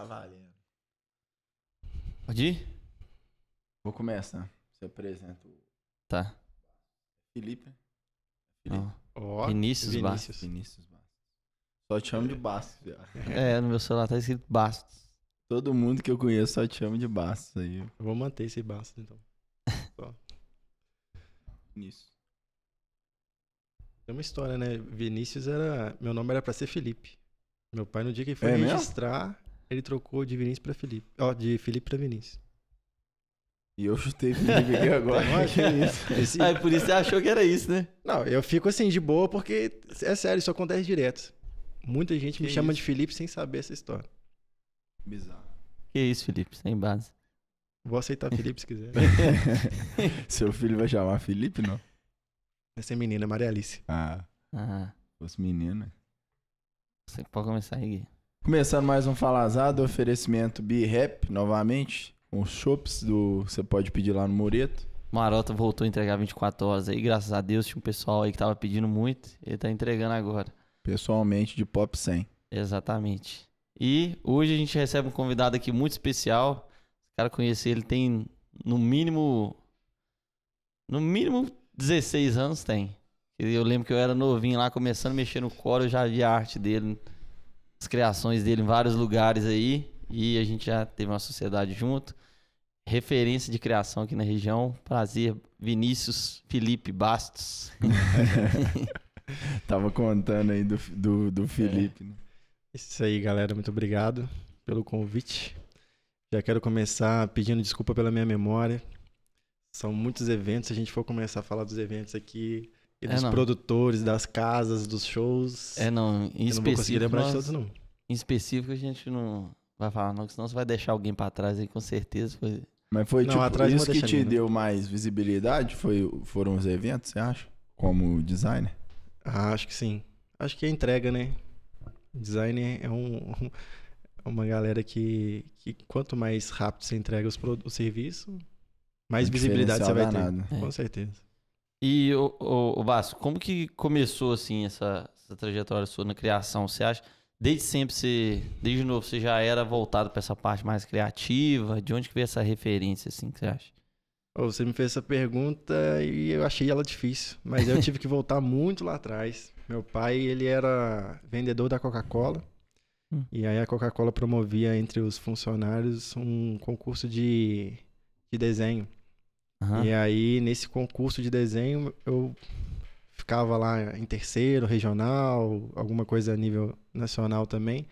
Tá valendo. Pode ir? Vou começar. Você apresenta o Tá. Felipe. Felipe. Ó. Vinícius. Bastos. Vinícius Bastos. Só te chamo de Bastos, viado. É, no meu celular tá escrito Bastos. Todo mundo que eu conheço só te chama de Bastos aí. Eu vou manter esse Bastos, então. Vinícius. Tem uma história, né? Vinícius era. Meu nome era pra ser Felipe. Meu pai, no dia que ele foi É mesmo? registrar, ele trocou de Vinícius pra Felipe. Ó, de Felipe pra Vinícius. E eu chutei Felipe aqui agora. Eu acho que isso? Esse- Ah, por isso você achou que era isso, né? Não, eu fico assim de boa porque é sério, isso acontece direto. Muita gente me Que chama isso? de Felipe sem saber essa história. Bizarro. Que isso, Felipe, sem base. Vou aceitar Felipe se quiser. Seu filho vai chamar Felipe, não? Essa é menina, Maria Alice. Ah, Ah, fosse menino. você pode começar aí. Gui. Começando mais um Falazado, oferecimento B-Rap, novamente. Com os chops do. Você pode pedir lá no Moreto. Marota voltou a entregar 24 horas aí, graças a Deus. Tinha um pessoal aí que tava pedindo muito. Ele tá entregando agora. Pessoalmente, de Pop 100. Exatamente. E hoje a gente recebe um convidado aqui muito especial. Os caras conhecer ele tem no mínimo. No mínimo 16 anos tem. Eu lembro que eu era novinho lá, começando a mexer no core, eu já vi a arte dele, as criações dele em vários lugares aí. E a gente já teve uma sociedade junto. Referência de criação aqui na região. Prazer, Vinícius Felipe Bastos. Tava contando aí do, do, do Felipe. né? Isso aí, galera. Muito obrigado pelo convite. Já quero começar pedindo desculpa pela minha memória. São muitos eventos. Se a gente for começar a falar dos eventos aqui, e É, dos não. produtores, das casas, dos shows, É, não, em eu não vou conseguir lembrar de nós- todos, não. Em específico a gente não vai falar não, que senão você vai deixar alguém pra trás aí com certeza. Foi... Mas foi Não, tipo, atrás isso que te ninguém, deu mais visibilidade? Foi, foram os eventos, você acha? Como designer? Ah, acho que sim. Acho que é entrega, né? Design é um, é uma galera que, que quanto mais rápido você entrega os, o serviço, mais Um visibilidade você vai ter. É. Com certeza. E, o, o, Vasco, como que começou assim essa, essa trajetória sua na criação? Você acha, desde sempre, você, desde novo, você já era voltado pra essa parte mais criativa? De onde que veio essa referência, assim, que você acha? Você me fez essa pergunta e eu achei ela difícil, mas eu tive que voltar muito lá atrás. Meu pai, ele era vendedor da Coca-Cola. Hum. E aí a Coca-Cola promovia entre os funcionários um concurso de, de desenho. Aham. E aí, nesse concurso de desenho, eu ficava lá em terceiro, regional, alguma coisa a nível nacional também.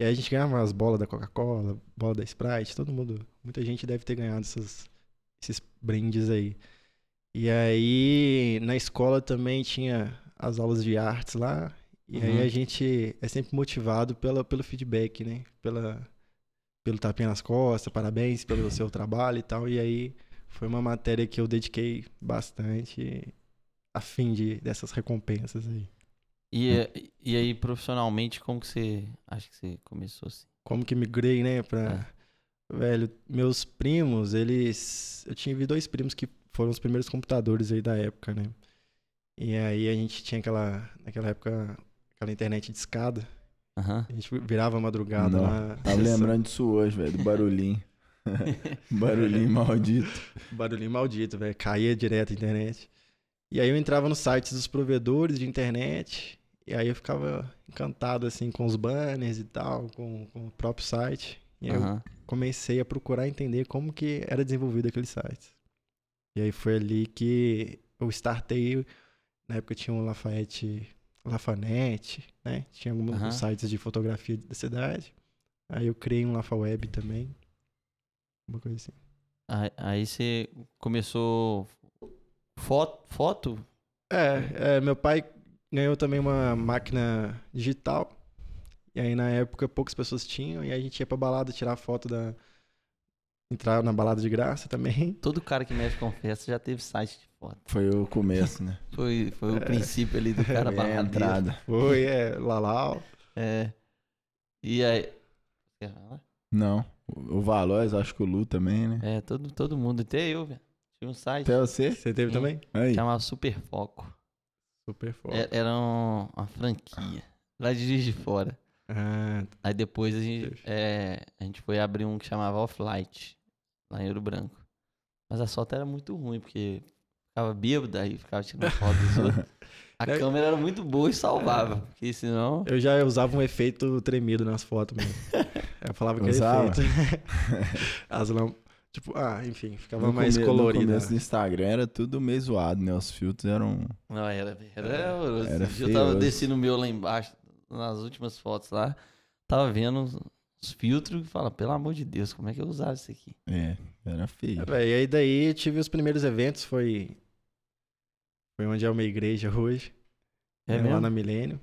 E aí a gente ganhava as bolas da Coca-Cola, bola da Sprite, todo mundo, muita gente deve ter ganhado essas, esses brindes aí. E aí, na escola também tinha as aulas de artes lá. E aí Uhum. a gente é sempre motivado pela, pelo feedback, né? Pela, pelo tapinha nas costas, parabéns pelo seu trabalho e tal. E aí foi uma matéria que eu dediquei bastante a fim de, dessas recompensas aí. E, e aí, profissionalmente, como que você acha que você começou assim? Como que migrei, né, pra... Velho, meus primos, eles... Eu tive dois primos que foram os primeiros computadores aí da época, né? E aí a gente tinha aquela... Naquela época, aquela internet de escada. Aham. A gente virava madrugada Não, lá. Tava acessando- lembrando disso hoje, velho, do barulhinho. barulhinho maldito. Barulhinho maldito, velho. Caía direto a internet. E aí eu entrava nos sites dos provedores de internet. E aí eu ficava encantado, assim, com os banners e tal, com, com o próprio site. E aí eu Aham. comecei a procurar entender como que era desenvolvido aquele site. E aí foi ali que eu startei. Na época tinha um Lafayette, Lafanete, né? Tinha alguns Aham. sites de fotografia da cidade. Aí eu criei um Lafaweb também. Uma coisa assim. Aí, aí você começou foto, foto? É, é, meu pai ganhou também uma máquina digital. E aí na época poucas pessoas tinham. E aí a gente ia pra balada tirar foto da. Entrar na balada de graça também. Todo cara que mexe com festa já teve site de foto. Foi o começo, né? Foi, foi o princípio ali do cara É a baladeiro. entrada. Foi, é, Lalau. É. E aí. Não. O Valois, acho que o Lu também, né? É, todo, todo mundo, até eu, velho. Tinha um site Até você? Você teve Sim. também? Aí. chamava Super Foco. Super foda. É- Era um- uma franquia. Lá de Juiz de Fora. Ah, Aí depois a gente, é, a gente foi abrir um que chamava Off-Light, lá em Ouro Branco. Mas a foto era muito ruim, porque ficava bêbado, aí ficava tirando foto dos outros. A É. câmera era muito boa e salvava, porque senão... eu já usava um efeito tremido nas fotos mesmo. Eu falava que era Usava? efeito. As lâmpadas. Tipo, ah, enfim, ficava No mais come- colorido. No começo do Instagram era tudo meio zoado, né? Os filtros eram... Não, era, era horroroso. Era dia eu tava descendo o meu lá embaixo, nas últimas fotos lá, tava vendo os, os filtros e fala, pelo amor de Deus, como é que eu usava isso aqui? É, era feio. É, e aí daí eu tive os primeiros eventos, foi. Foi onde é uma igreja hoje. É né, mesmo? Lá na Milênio.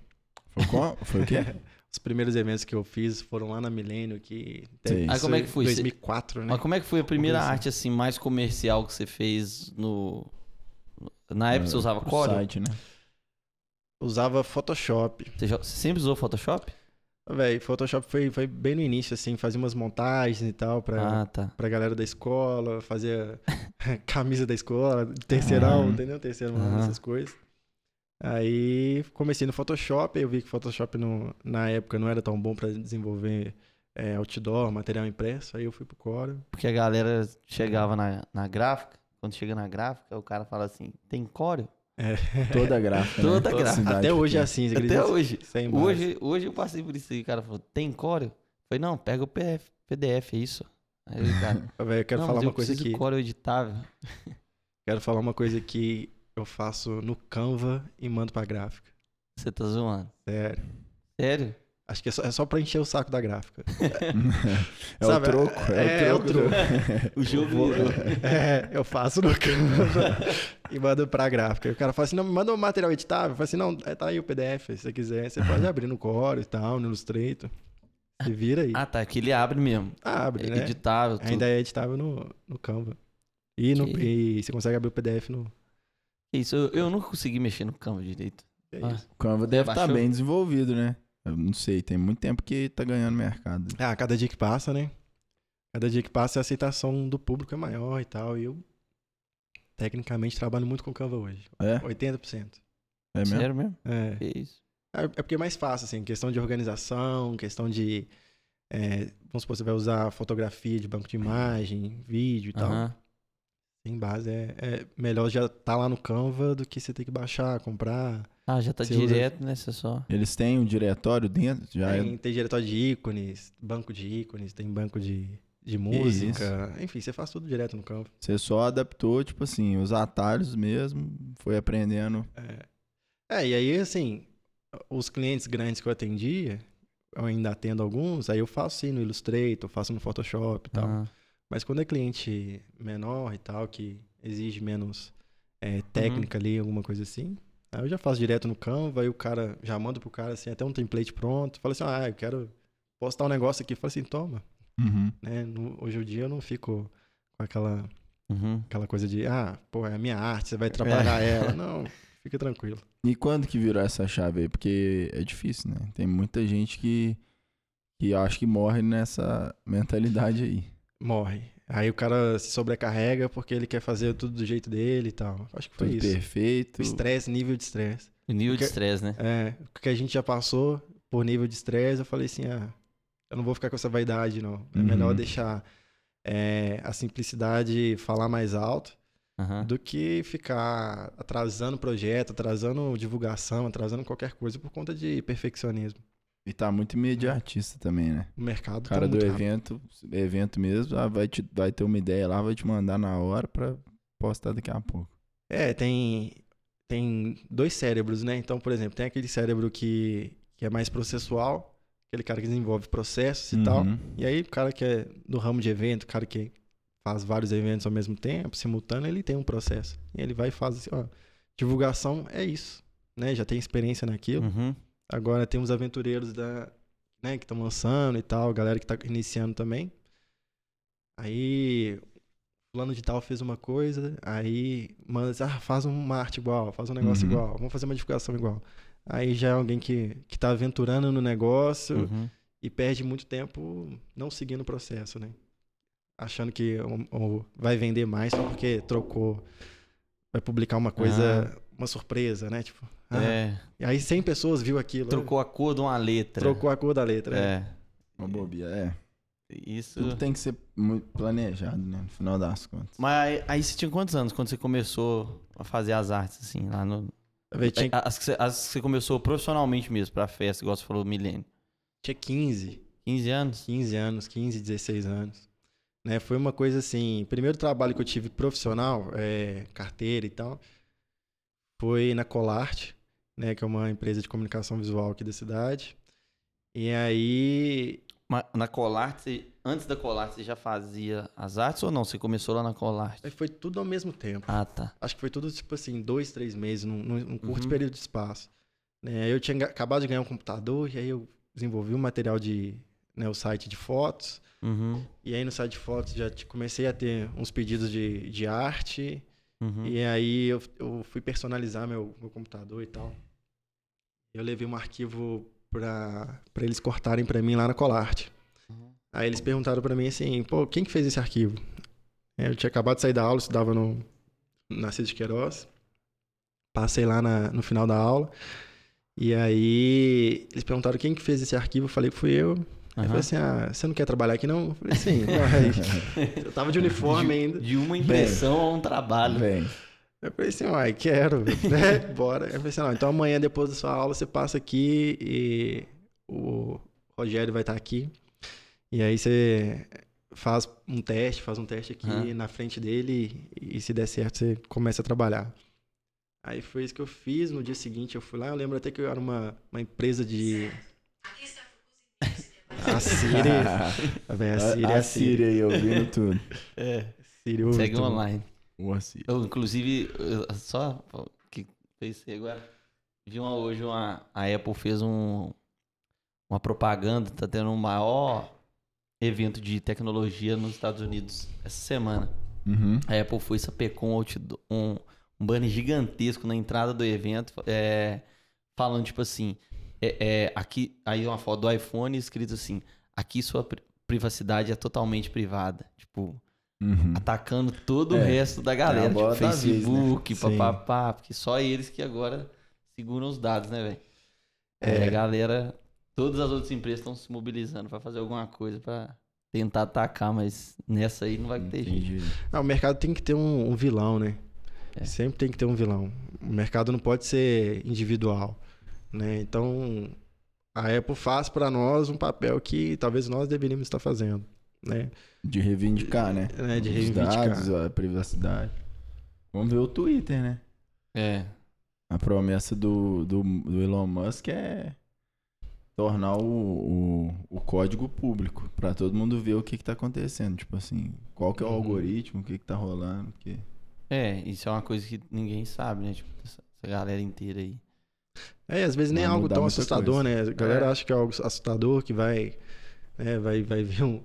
Foi, qual? Foi o quê? Os primeiros eventos que eu fiz foram lá na Milênio, que. Sei. Ah, como é que foi? 2004, né? Mas como é que foi a primeira assim. arte assim mais comercial que você fez no na época você No- usava no Corel? site, né? Usava Photoshop. Você, já- você sempre usou Photoshop? Véi, Photoshop foi, foi bem no início, assim, fazia umas montagens e tal pra, Ah, tá. pra galera da escola, fazia camisa da escola, terceirão, Ah. entendeu? Terceirão, Aham. essas coisas. Aí comecei no Photoshop, aí eu vi que Photoshop no, na época não era tão bom pra desenvolver é, outdoor, material impresso, aí eu fui pro Corel. Porque a galera chegava na, na gráfica, quando chega na gráfica, o cara fala assim, tem Corel? Toda gráfica. né? Toda gráfica. Cidade Até hoje é assim, você Até hoje. Hoje, hoje eu passei por isso aí, o cara falou, tem Corel? Eu falei, não, pega o PDF, PDF é isso. Aí o cara, eu quero não, falar uma eu coisa preciso aqui. Corel editável. Quero falar uma coisa que eu faço no Canva e mando pra gráfica. Você tá zoando. Sério. Sério? Acho que é só, é só pra encher o saco da gráfica. é Sabe, o troco. É, é, o é o troco. O jogo. É, eu faço no Canva e mando pra gráfica. E o cara fala assim, não, me manda um material editável. Eu falo assim, não, é, tá aí o PDF, se você quiser. Você pode abrir no Core e tal, no Illustrator. Você vira aí. Ah, tá, que ele abre mesmo. Abre, É né? editável, tudo. Ainda é editável no, no Canva. E, no, e você consegue abrir o PDF no... Isso, eu, eu nunca consegui mexer no Canva direito. É Ah. O Canva deve estar Baixou? bem desenvolvido, né? Eu não sei, tem muito tempo que tá ganhando mercado. Ah, cada dia que passa, né? Cada dia que passa a aceitação do público é maior e tal. E eu, tecnicamente, trabalho muito com o Canva hoje. É? 80%. É mesmo? Sério mesmo? É. Que isso? É é porque é mais fácil, assim, questão de organização, questão de. é, vamos supor, você vai usar fotografia de banco de imagem, vídeo e tal. Aham. Em base, é, é melhor já estar lá no Canva do que você ter que baixar, comprar. Ah, já tá Você usa- direto, né? Você só. Eles têm um diretório dentro? Já tem, é... tem diretório de ícones, banco de ícones, tem banco de, de música. Enfim, você faz tudo direto no Canva. Você só adaptou, tipo assim, os atalhos mesmo, foi aprendendo. É. é, e aí, assim, os clientes grandes que eu atendia, eu ainda atendo alguns, aí eu faço sim no Illustrator, faço no Photoshop e tal. Ah, Mas quando é cliente menor e tal, que exige menos é, técnica ali, alguma coisa assim, aí eu já faço direto no Canva, aí o cara já manda pro cara assim, até um template pronto. Fala assim, ah, eu quero postar um negócio aqui. Fala assim, toma. Uhum. Né? No- hoje em dia eu não fico com aquela, uhum. aquela coisa de, ah, pô, é a minha arte, você vai trabalhar ela. Não, fica tranquilo. E quando que virou essa chave aí? Porque é difícil, né? Tem muita gente que, que acho que morre nessa mentalidade aí. Morre. Aí o cara se sobrecarrega porque ele quer fazer tudo do jeito dele e tal. Acho que foi Tudo isso. perfeito. Estresse, nível de estresse. O nível de Porque- estresse, né? É, o que a gente já passou por nível de estresse, eu falei assim, ah, eu não vou ficar com essa vaidade, não. É Uhum. melhor deixar é, a simplicidade falar mais alto Aham. do que ficar atrasando projeto, atrasando divulgação, atrasando qualquer coisa por conta de perfeccionismo. E tá muito imediatista também, né? O mercado O cara tá do muito rápido. evento, evento mesmo, ah, vai, te, vai ter uma ideia lá, vai te mandar na hora pra postar daqui a pouco. É, tem, tem dois cérebros, né? Então, por exemplo, tem aquele cérebro que, que é mais processual, aquele cara que desenvolve processos e tal. Uhum. E aí, o cara que é do ramo de evento, o cara que faz vários eventos ao mesmo tempo, simultâneo, ele tem um processo. E ele vai e faz assim, ó, divulgação é isso, né? Já tem experiência naquilo. Uhum. Agora tem os aventureiros da, né, que estão lançando e tal, galera que tá iniciando também. Aí, fulano de tal fez uma coisa, aí manda, ah, faz uma arte igual, faz um negócio Uhum. igual, vamos fazer uma divulgação igual. Aí já é alguém que, que tá aventurando no negócio, Uhum. e perde muito tempo não seguindo o processo, né? Achando que o- o- vai vender mais só porque trocou vai publicar uma coisa, uma surpresa, né? Tipo, ah, É. e aí 100 pessoas viu aquilo. Trocou a cor de uma letra. Trocou a cor da letra. né? É. Uma bobia, é. Isso. Tudo tem que ser muito planejado, né? No final das contas. Mas aí, aí você tinha quantos anos quando você começou a fazer as artes, assim, lá no. Eu tinha, As, que você, as que você começou profissionalmente mesmo pra festa, igual você falou, milênio. tinha 15, 15 anos? 15 anos, 15, 16 anos. Né? Foi uma coisa assim, primeiro trabalho que eu tive profissional, é, carteira e tal, foi na Colarte, né, que é uma empresa de comunicação visual aqui da cidade. E aí, na Colarte, antes da Colarte, você já fazia as artes ou não? Você começou lá na Colarte? foi tudo ao mesmo tempo. Ah, tá. Acho que foi tudo, tipo assim, dois, três meses, num, num- curto Uhum. período de espaço. Né? Eu tinha acabado de ganhar um computador, e aí eu desenvolvi um material de, né, o site de fotos. Uhum. E aí no site de fotos já comecei a ter uns pedidos de, de arte. Uhum. E aí eu, eu fui personalizar meu, meu computador e tal. Eu levei um arquivo pra, pra eles cortarem pra mim lá na Colarte. Uhum. Aí eles perguntaram pra mim assim, pô, quem que fez esse arquivo? É, Eu tinha acabado de sair da aula, estudava no, na Cid de Queiroz. Passei lá na- no final da aula. E aí eles perguntaram quem que fez esse arquivo, eu falei que fui eu. Aí eu falei assim, ah, você não quer trabalhar aqui não? Eu falei, sim. Eu tava de uniforme ainda. De uma impressão a um trabalho. Vem. Eu falei assim, uai, quero, né? Bora. Eu falei assim, não, então amanhã depois da sua aula você passa aqui e o Rogério vai estar aqui. E aí você faz um teste, faz um teste aqui Aham. na frente dele e, se der certo você começa a trabalhar. Aí foi isso que eu fiz. No dia seguinte eu fui lá. Eu lembro até que eu era uma, uma empresa de. A Siri. A Siri é a a Siri. Siri aí, ouvindo tudo. É. Siri ouve Segue tudo. online. O Siri. Eu, inclusive, eu- só que fez agora. Vi uma, hoje uma, a Apple fez um, uma propaganda, tá tendo um maior evento de tecnologia nos Estados Unidos essa semana. Uhum. A Apple foi sapecou um, outdoor- um, um banner gigantesco na entrada do evento, é, falando tipo assim, é, é, aqui aí uma foto do iPhone escrito assim, aqui sua pri- privacidade é totalmente privada, tipo Uhum. atacando todo o É, resto da é galera, tipo da vez, né? Facebook, Sim. papapá, porque só eles que agora seguram os dados, né, velho? É. a galera, todas as outras empresas estão se mobilizando pra fazer alguma coisa pra tentar atacar, mas nessa aí não vai ter jeito. Não, o mercado tem que ter um, um vilão, né? É. Sempre tem que ter um vilão. O mercado não pode ser individual, né? Então, a Apple faz para nós um papel que talvez nós deveríamos estar fazendo, né? De reivindicar, né? É, de Os reivindicar. dados, a privacidade. Vamos ver o Twitter, né? É. A promessa do, do, do Elon Musk é tornar o, o, o código público para todo mundo ver o que, que tá acontecendo. Tipo assim, qual que é o Uhum. algoritmo, o que, que tá rolando. Porque... É, isso é uma coisa que ninguém sabe, né? Tipo, essa, essa galera inteira aí. É, às vezes nem é algo tão assustador, né? A galera É. acha que é algo assustador, que vai, né, vai, vai vir um...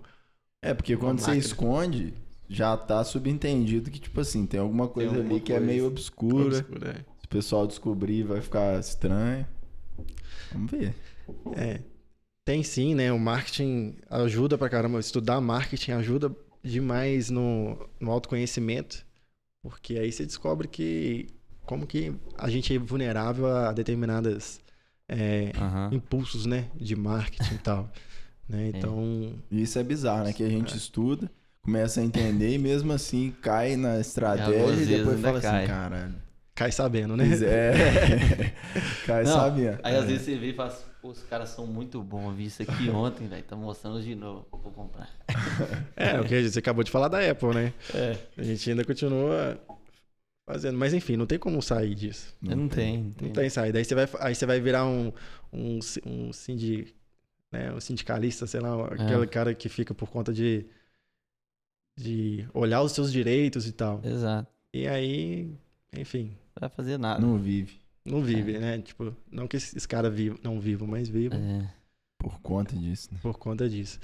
É, porque quando você esconde, já tá subentendido que, tipo assim, tem alguma coisa alguma ali que é coisa. meio obscura. obscuro, é. Se o pessoal descobrir, vai ficar estranho. Vamos ver. É. Tem sim, né? O marketing ajuda pra caramba. Estudar marketing ajuda demais no, no autoconhecimento. Porque aí você descobre que como que a gente é vulnerável a determinadas é, Aham. impulsos, né? De marketing e tal. Né? Então, E isso é bizarro, né? Que a gente estuda, começa a entender e mesmo assim cai na estratégia e depois fala cai. assim, caralho. cai sabendo, né? Pois é. cai Não, sabendo. Aí às vezes você vê e fala assim, os caras são muito bons. Eu vi isso aqui ontem, velho. Tá mostrando de novo. Vou comprar. É, o que você acabou de falar da Apple, né? É. A gente ainda continua fazendo. Mas enfim, não tem como sair disso. Não, tem, não tem. Não tem saída. Aí você vai, aí você vai virar um, um, um, sindi, né, um sindicalista, sei lá, aquele cara que fica por conta de, de olhar os seus direitos e tal. Exato. E aí, enfim, Não vai fazer nada. Não vive não vive, né? Tipo, não que esses caras vivam, não vivam, mas vivam É. por conta disso, né? por conta disso.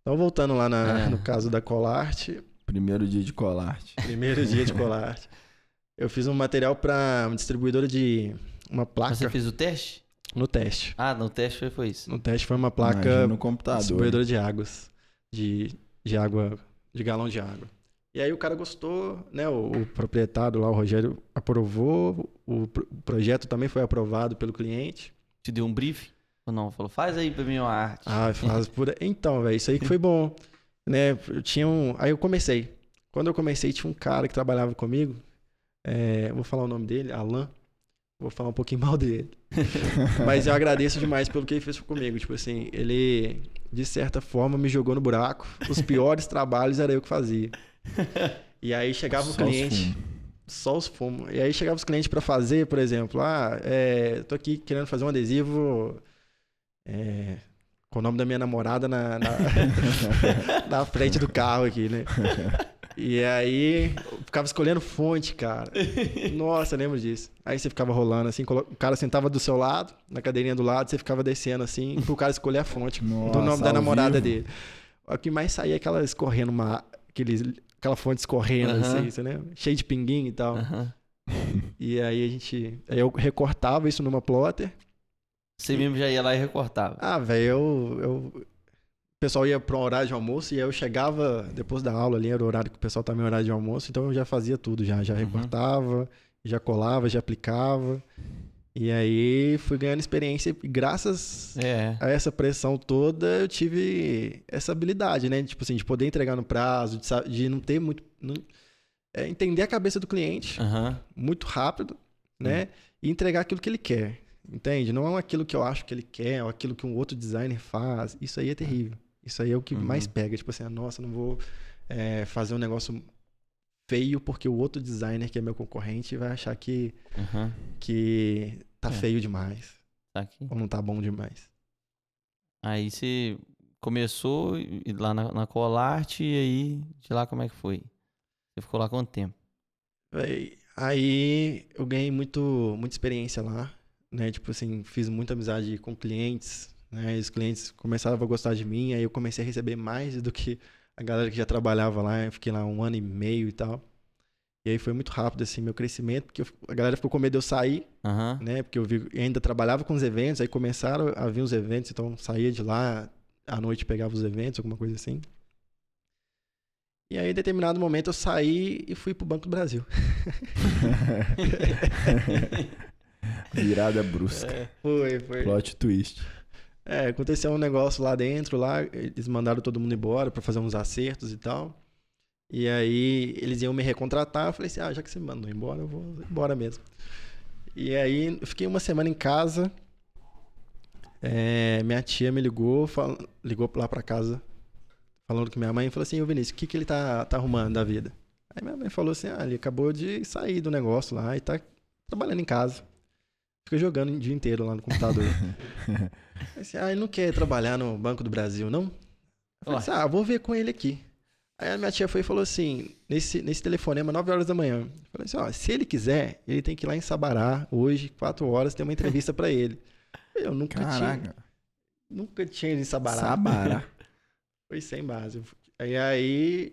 Então, voltando lá na- É. no caso da Colarte, Primeiro dia de colarte. primeiro dia de Colarte, eu fiz um material para uma distribuidora de uma placa Você fez o teste? no teste. Ah, no teste foi, foi isso. No teste foi uma placa Imagina no computador. distribuidora de águas, de, de água, de galão de água. E aí o cara gostou, né? O, o proprietário lá, o Rogério, aprovou. O, o projeto também foi aprovado pelo cliente. Te deu um brief? Ou não? Falou, faz aí pra mim uma arte. Ah, faz por... Então, velho, isso aí que foi bom. Né? Eu tinha um... Aí eu comecei. Quando eu comecei, tinha um cara que trabalhava comigo. É, Vou falar o nome dele, Alan. Vou falar um pouquinho mal dele. Mas eu agradeço demais pelo que ele fez comigo. Tipo assim, ele, de certa forma, me jogou no buraco. Os piores trabalhos era eu que fazia. E aí chegava o cliente. Só os fumos. E aí chegava os clientes pra fazer, por exemplo, ah, é, tô aqui querendo fazer um adesivo é, com o nome da minha namorada na, na, na frente do carro aqui, né? E aí eu ficava escolhendo fonte, cara. Nossa, eu lembro disso. Aí você ficava rolando assim, o cara sentava do seu lado, na cadeirinha do lado, você ficava descendo assim, pro cara escolher a fonte do Nossa, nome da namorada vivo. dele. O que mais saía é aquela escorrendo uma. Aqueles, aquela fonte escorrendo, assim, você lembra? Cheio de pinguim e tal. E aí a gente. Aí eu recortava isso numa plotter. Você mesmo já ia lá e recortava. Ah, velho, eu, eu. O pessoal ia para um horário de almoço e aí eu chegava depois da aula ali, era o horário que o pessoal estava em horário de almoço, então eu já fazia tudo, já, já Uhum. recortava, já colava, já aplicava. E aí fui ganhando experiência e graças É. a essa pressão toda, eu tive essa habilidade, né? Tipo assim, de poder entregar no prazo, de, de não ter muito. não- é, entender a cabeça do cliente Aham. muito rápido, né? E entregar aquilo que ele quer. Entende? Não é aquilo que eu acho que ele quer, ou aquilo que um outro designer faz. Isso aí é terrível. Isso aí é o que Uhum. mais pega. Tipo assim, ah, nossa, não vou é, fazer um negócio feio porque o outro designer que é meu concorrente vai achar que, Aham. que tá É. feio demais. Tá aqui. Ou não tá bom demais. Aí você começou lá na, na Colarte e aí de lá como é que foi? Você ficou lá quanto tempo? Véi, Aí eu ganhei muito, muita experiência lá, né? Tipo assim, fiz muita amizade com clientes, né? E os clientes começaram a gostar de mim, aí eu comecei a receber mais do que a galera que já trabalhava lá. Eu fiquei lá um ano e meio e tal. E aí foi muito rápido, assim, meu crescimento, porque eu- a galera ficou com medo de eu sair, Aham. né? Porque eu vi, eu ainda trabalhava com os eventos, aí começaram a vir os eventos, então eu saía de lá, à noite pegava os eventos, alguma coisa assim. E aí, em determinado momento, eu saí e fui pro Banco do Brasil. Virada brusca. É. Foi, foi. Plot twist. É, aconteceu um negócio lá dentro, lá, eles mandaram todo mundo embora pra fazer uns acertos e tal. E aí eles iam me recontratar, eu falei assim, ah, já que você mandou embora, eu vou embora mesmo. E aí eu fiquei uma semana em casa, é, minha tia me ligou, fal- ligou lá pra casa, falando com minha mãe, falou assim, ô Vinícius, o que, que ele tá, tá arrumando da vida? Aí minha mãe falou assim, ah, ele acabou de sair do negócio lá e tá trabalhando em casa. Fica jogando o dia inteiro lá no computador. Aí assim, ah, ele não quer trabalhar no Banco do Brasil, não? Eu falei assim, ah, vou ver com ele aqui. Aí a minha tia foi e falou assim, nesse, nesse telefonema, 9 horas da manhã. Eu falei assim, ó, se ele quiser, ele tem que ir lá em Sabará, hoje, 4 horas, tem uma entrevista pra ele. Eu nunca tinha, Caraca. nunca tinha ido em Sabará. Sabará. Foi sem base. Aí, aí,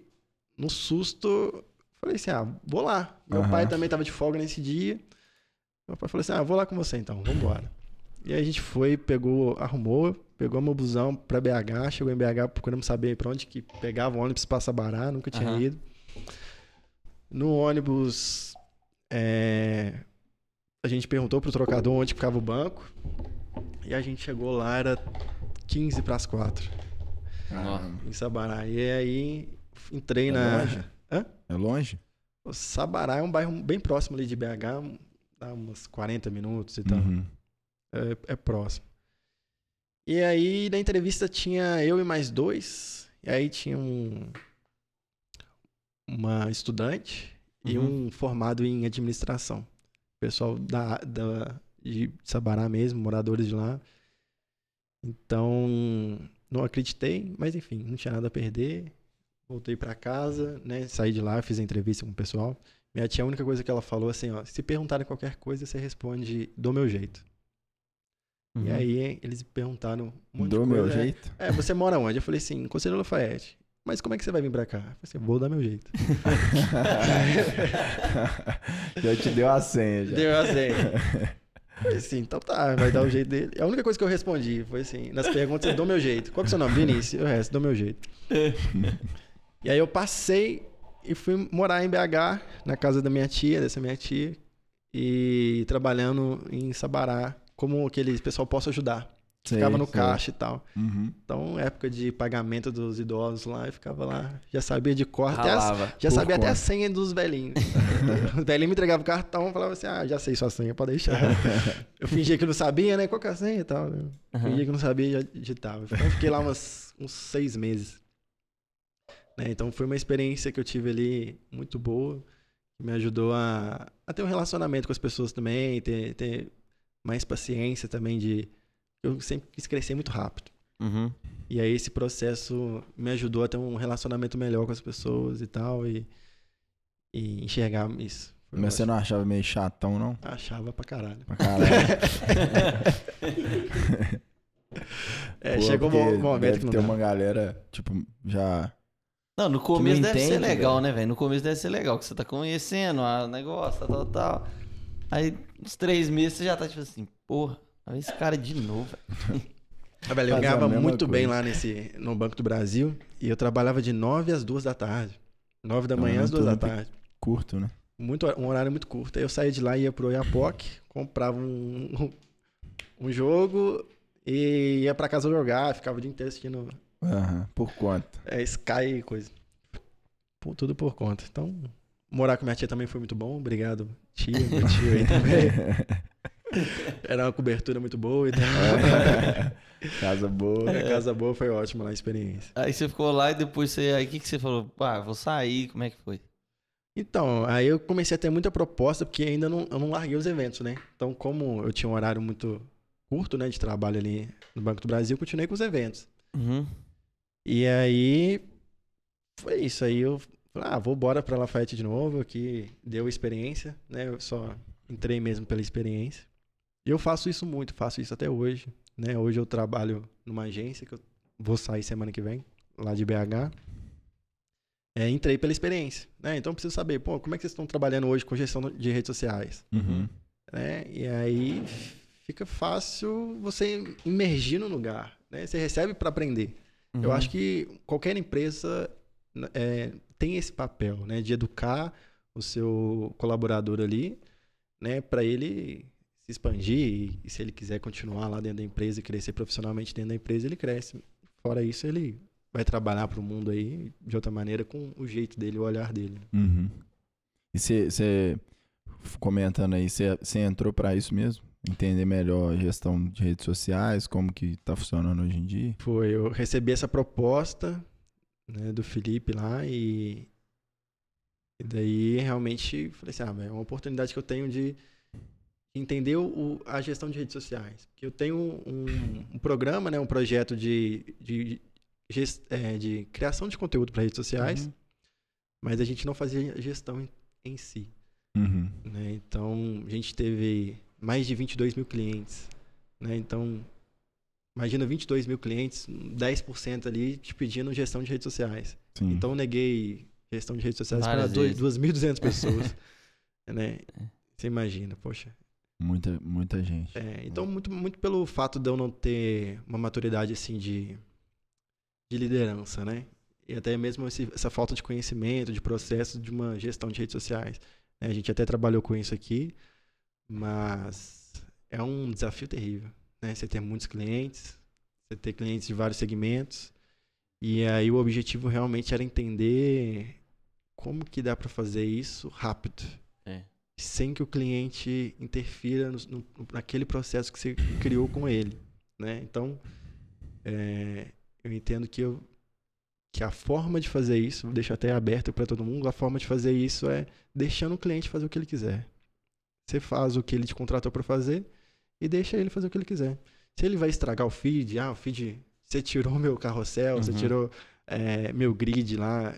no susto, falei assim, ah, vou lá. Meu Aham. pai também tava de folga nesse dia. Meu pai falou assim, ah, vou lá com você então, vambora. E aí a gente foi, pegou, arrumou, pegou meu busão pra BH, chegou em BH procurando saber pra onde que pegava o ônibus pra Sabará, nunca tinha Aham. ido. No ônibus, é, a gente perguntou pro trocador onde ficava o banco. E a gente chegou lá, era 15 pras 4 Caramba. em Sabará. E aí entrei É na. longe? Hã? É longe? O Sabará é um bairro bem próximo ali de BH, dá uns 40 minutos e tal. Uhum. É, é próximo. E aí na entrevista tinha eu e mais dois. E aí tinha um. Uma estudante e Uhum. um formado em administração. Pessoal da, da, de Sabará mesmo, moradores de lá. Então, não acreditei, mas enfim, não tinha nada a perder. Voltei pra casa, né? Saí de lá, fiz a entrevista com o pessoal. Minha tia, a única coisa que ela falou assim, ó, se perguntarem qualquer coisa, você responde do meu jeito. E Uhum. aí eles perguntaram um monte de Do meu coisa, é, jeito. É, você mora onde? Eu falei assim, Conselheiro Lafayette. Mas como é que você vai vir pra cá? Eu falei assim, vou dar meu jeito. já te deu a senha. Já. Deu a senha. Falei assim, então tá, vai dar o jeito dele. A única coisa que eu respondi foi assim, nas perguntas, eu dou meu jeito. Qual que é o seu nome? Vinícius. O resto, dou meu jeito. E aí eu passei e fui morar em BH, na casa da minha tia, dessa minha tia, e trabalhando em Sabará, como aquele pessoal possa ajudar. Sei, Ficava no sei. caixa e tal. Uhum. Então, época de pagamento dos idosos lá, eu ficava lá, já sabia de cor, até as, já sabia até a senha dos velhinhos. Os velhinhos me entregavam o cartão, falava assim, ah, já sei sua senha, pode deixar. eu fingia que não sabia, né, qual que é a senha e tal. né? Fingia que não sabia e já digitava. Então, eu fiquei lá umas- uns seis meses. Né, Então, foi uma experiência que eu tive ali muito boa, que me ajudou a, a ter um relacionamento com as pessoas também, ter, ter mais paciência também de... Eu sempre quis crescer muito rápido. Uhum. E aí esse processo me ajudou a ter um relacionamento melhor com as pessoas e tal, e, e enxergar isso. Foi Mas você não achava meio chatão, não? Achava pra caralho. Pra caralho. É, Pô, chegou um momento que não ter dá. uma galera, tipo, já... Não, no começo não deve ser entende, legal, velho. né, velho? No começo deve ser legal, que você tá conhecendo o negócio, tal, tal, tal. Aí, uns três meses, você já tá tipo assim, porra, olha esse cara de novo, velho. Ah, velho, eu ganhava muito bem coisa. lá nesse, no Banco do Brasil, e eu trabalhava de 9 às 2 da tarde. 9 da Não, manhã não às 2 da tarde. Curto, né? Muito, um horário muito curto. Aí eu saía de lá, ia pro Iapoc, comprava um, um jogo e ia pra casa jogar, ficava o dia inteiro assistindo Aham, por conta. É, Sky e coisa. Pô, tudo por conta. Então, morar com minha tia também foi muito bom. Obrigado, tia, meu tio aí também. Era uma cobertura muito boa e tal. Casa boa. A casa boa foi ótima lá a experiência. Aí você ficou lá e depois você. Aí o que, que você falou? Ah, vou sair, como é que foi? Então, aí eu comecei a ter muita proposta, porque ainda não, eu não larguei os eventos, né? Então, como eu tinha um horário muito curto, né, de trabalho ali no Banco do Brasil, continuei com os eventos. Uhum. E aí, foi isso. Aí eu falei, ah, vou bora pra Lafayette de novo, que deu experiência, né? Eu só entrei mesmo pela experiência. E eu faço isso muito, faço isso até hoje, né? Hoje eu trabalho numa agência que eu vou sair semana que vem, lá de BH. É, entrei pela experiência, né? Então eu preciso saber, pô, como é que vocês estão trabalhando hoje com gestão de redes sociais? Uhum. né? E aí fica fácil você imergir no lugar, né? Você recebe para aprender. Eu Uhum. acho que qualquer empresa é, tem esse papel, né, de educar o seu colaborador ali, né, para ele se expandir e, se ele quiser continuar lá dentro da empresa e crescer profissionalmente dentro da empresa, ele cresce. Fora isso, ele vai trabalhar para o mundo aí de outra maneira com o jeito dele, o olhar dele. Uhum. E você, comentando aí, você entrou pra isso mesmo? Entender melhor a gestão de redes sociais, como que tá funcionando hoje em dia? Foi, eu recebi essa proposta né, do Felipe lá e, e daí realmente falei assim, ah, é uma oportunidade que eu tenho de entender o, a gestão de redes sociais. Porque eu tenho um, um programa, né, um projeto de, de, gest- é, de criação de conteúdo para redes sociais, Uhum. mas a gente não fazia gestão em, em si. Uhum. né? Então, a gente teve mais de 22 mil clientes. Né? Então, imagina 22 mil clientes, 10% ali te pedindo gestão de redes sociais. Sim. Então, eu neguei gestão de redes sociais para Várias vezes. 2.200 pessoas. né? Você imagina, poxa. muita, muita gente. É, então, muito, muito pelo fato de eu não ter uma maturidade assim de, de liderança, né? E até mesmo esse- essa falta de conhecimento, de processo de uma gestão de redes sociais. né? A gente até trabalhou com isso aqui, mas é um desafio terrível, né? Você ter muitos clientes, você ter clientes de vários segmentos, e aí o objetivo realmente era entender como que dá para fazer isso rápido É. sem que o cliente interfira no, no- naquele processo que você criou com ele, né? Então, é, eu entendo que, eu, que a forma de fazer isso, vou deixar até aberto para todo mundo, a forma de fazer isso é deixando o cliente fazer o que ele quiser. Você faz o que ele te contratou para fazer e deixa ele fazer o que ele quiser. Se ele vai estragar o feed, ah, o feed, você tirou meu carrossel, você Uhum. tirou é, meu grid lá,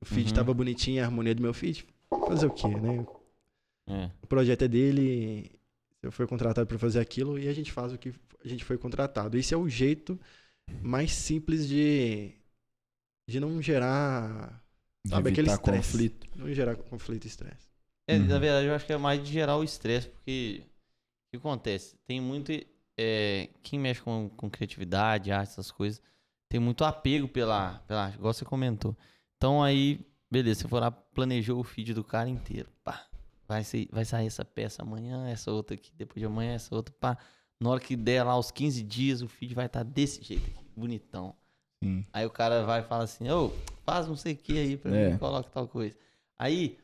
o feed Uhum. tava bonitinho, a harmonia do meu feed, fazer o quê, né? É. o projeto é dele, eu fui contratado para fazer aquilo e a gente faz o que a gente foi contratado. Esse é o jeito mais simples de de não gerar, De sabe, aquele estresse. conflito. não gerar conflito e estresse. É, Uhum. Na verdade, eu acho que é mais de gerar o estresse, porque o que acontece? Tem muito. é, quem mexe com, com criatividade, arte, essas coisas, tem muito apego pela, pela arte, igual você comentou. Então aí beleza, você for lá, planejou o feed do cara inteiro. Pá, vai, ser, vai sair essa peça amanhã, essa outra aqui, depois de amanhã, essa outra, pá. Na hora que der lá os 15 dias, o feed vai estar desse jeito aqui, bonitão. Sim. Aí o cara vai e fala assim, ô, faz não sei o que aí pra É. mim, coloca tal coisa. Aí,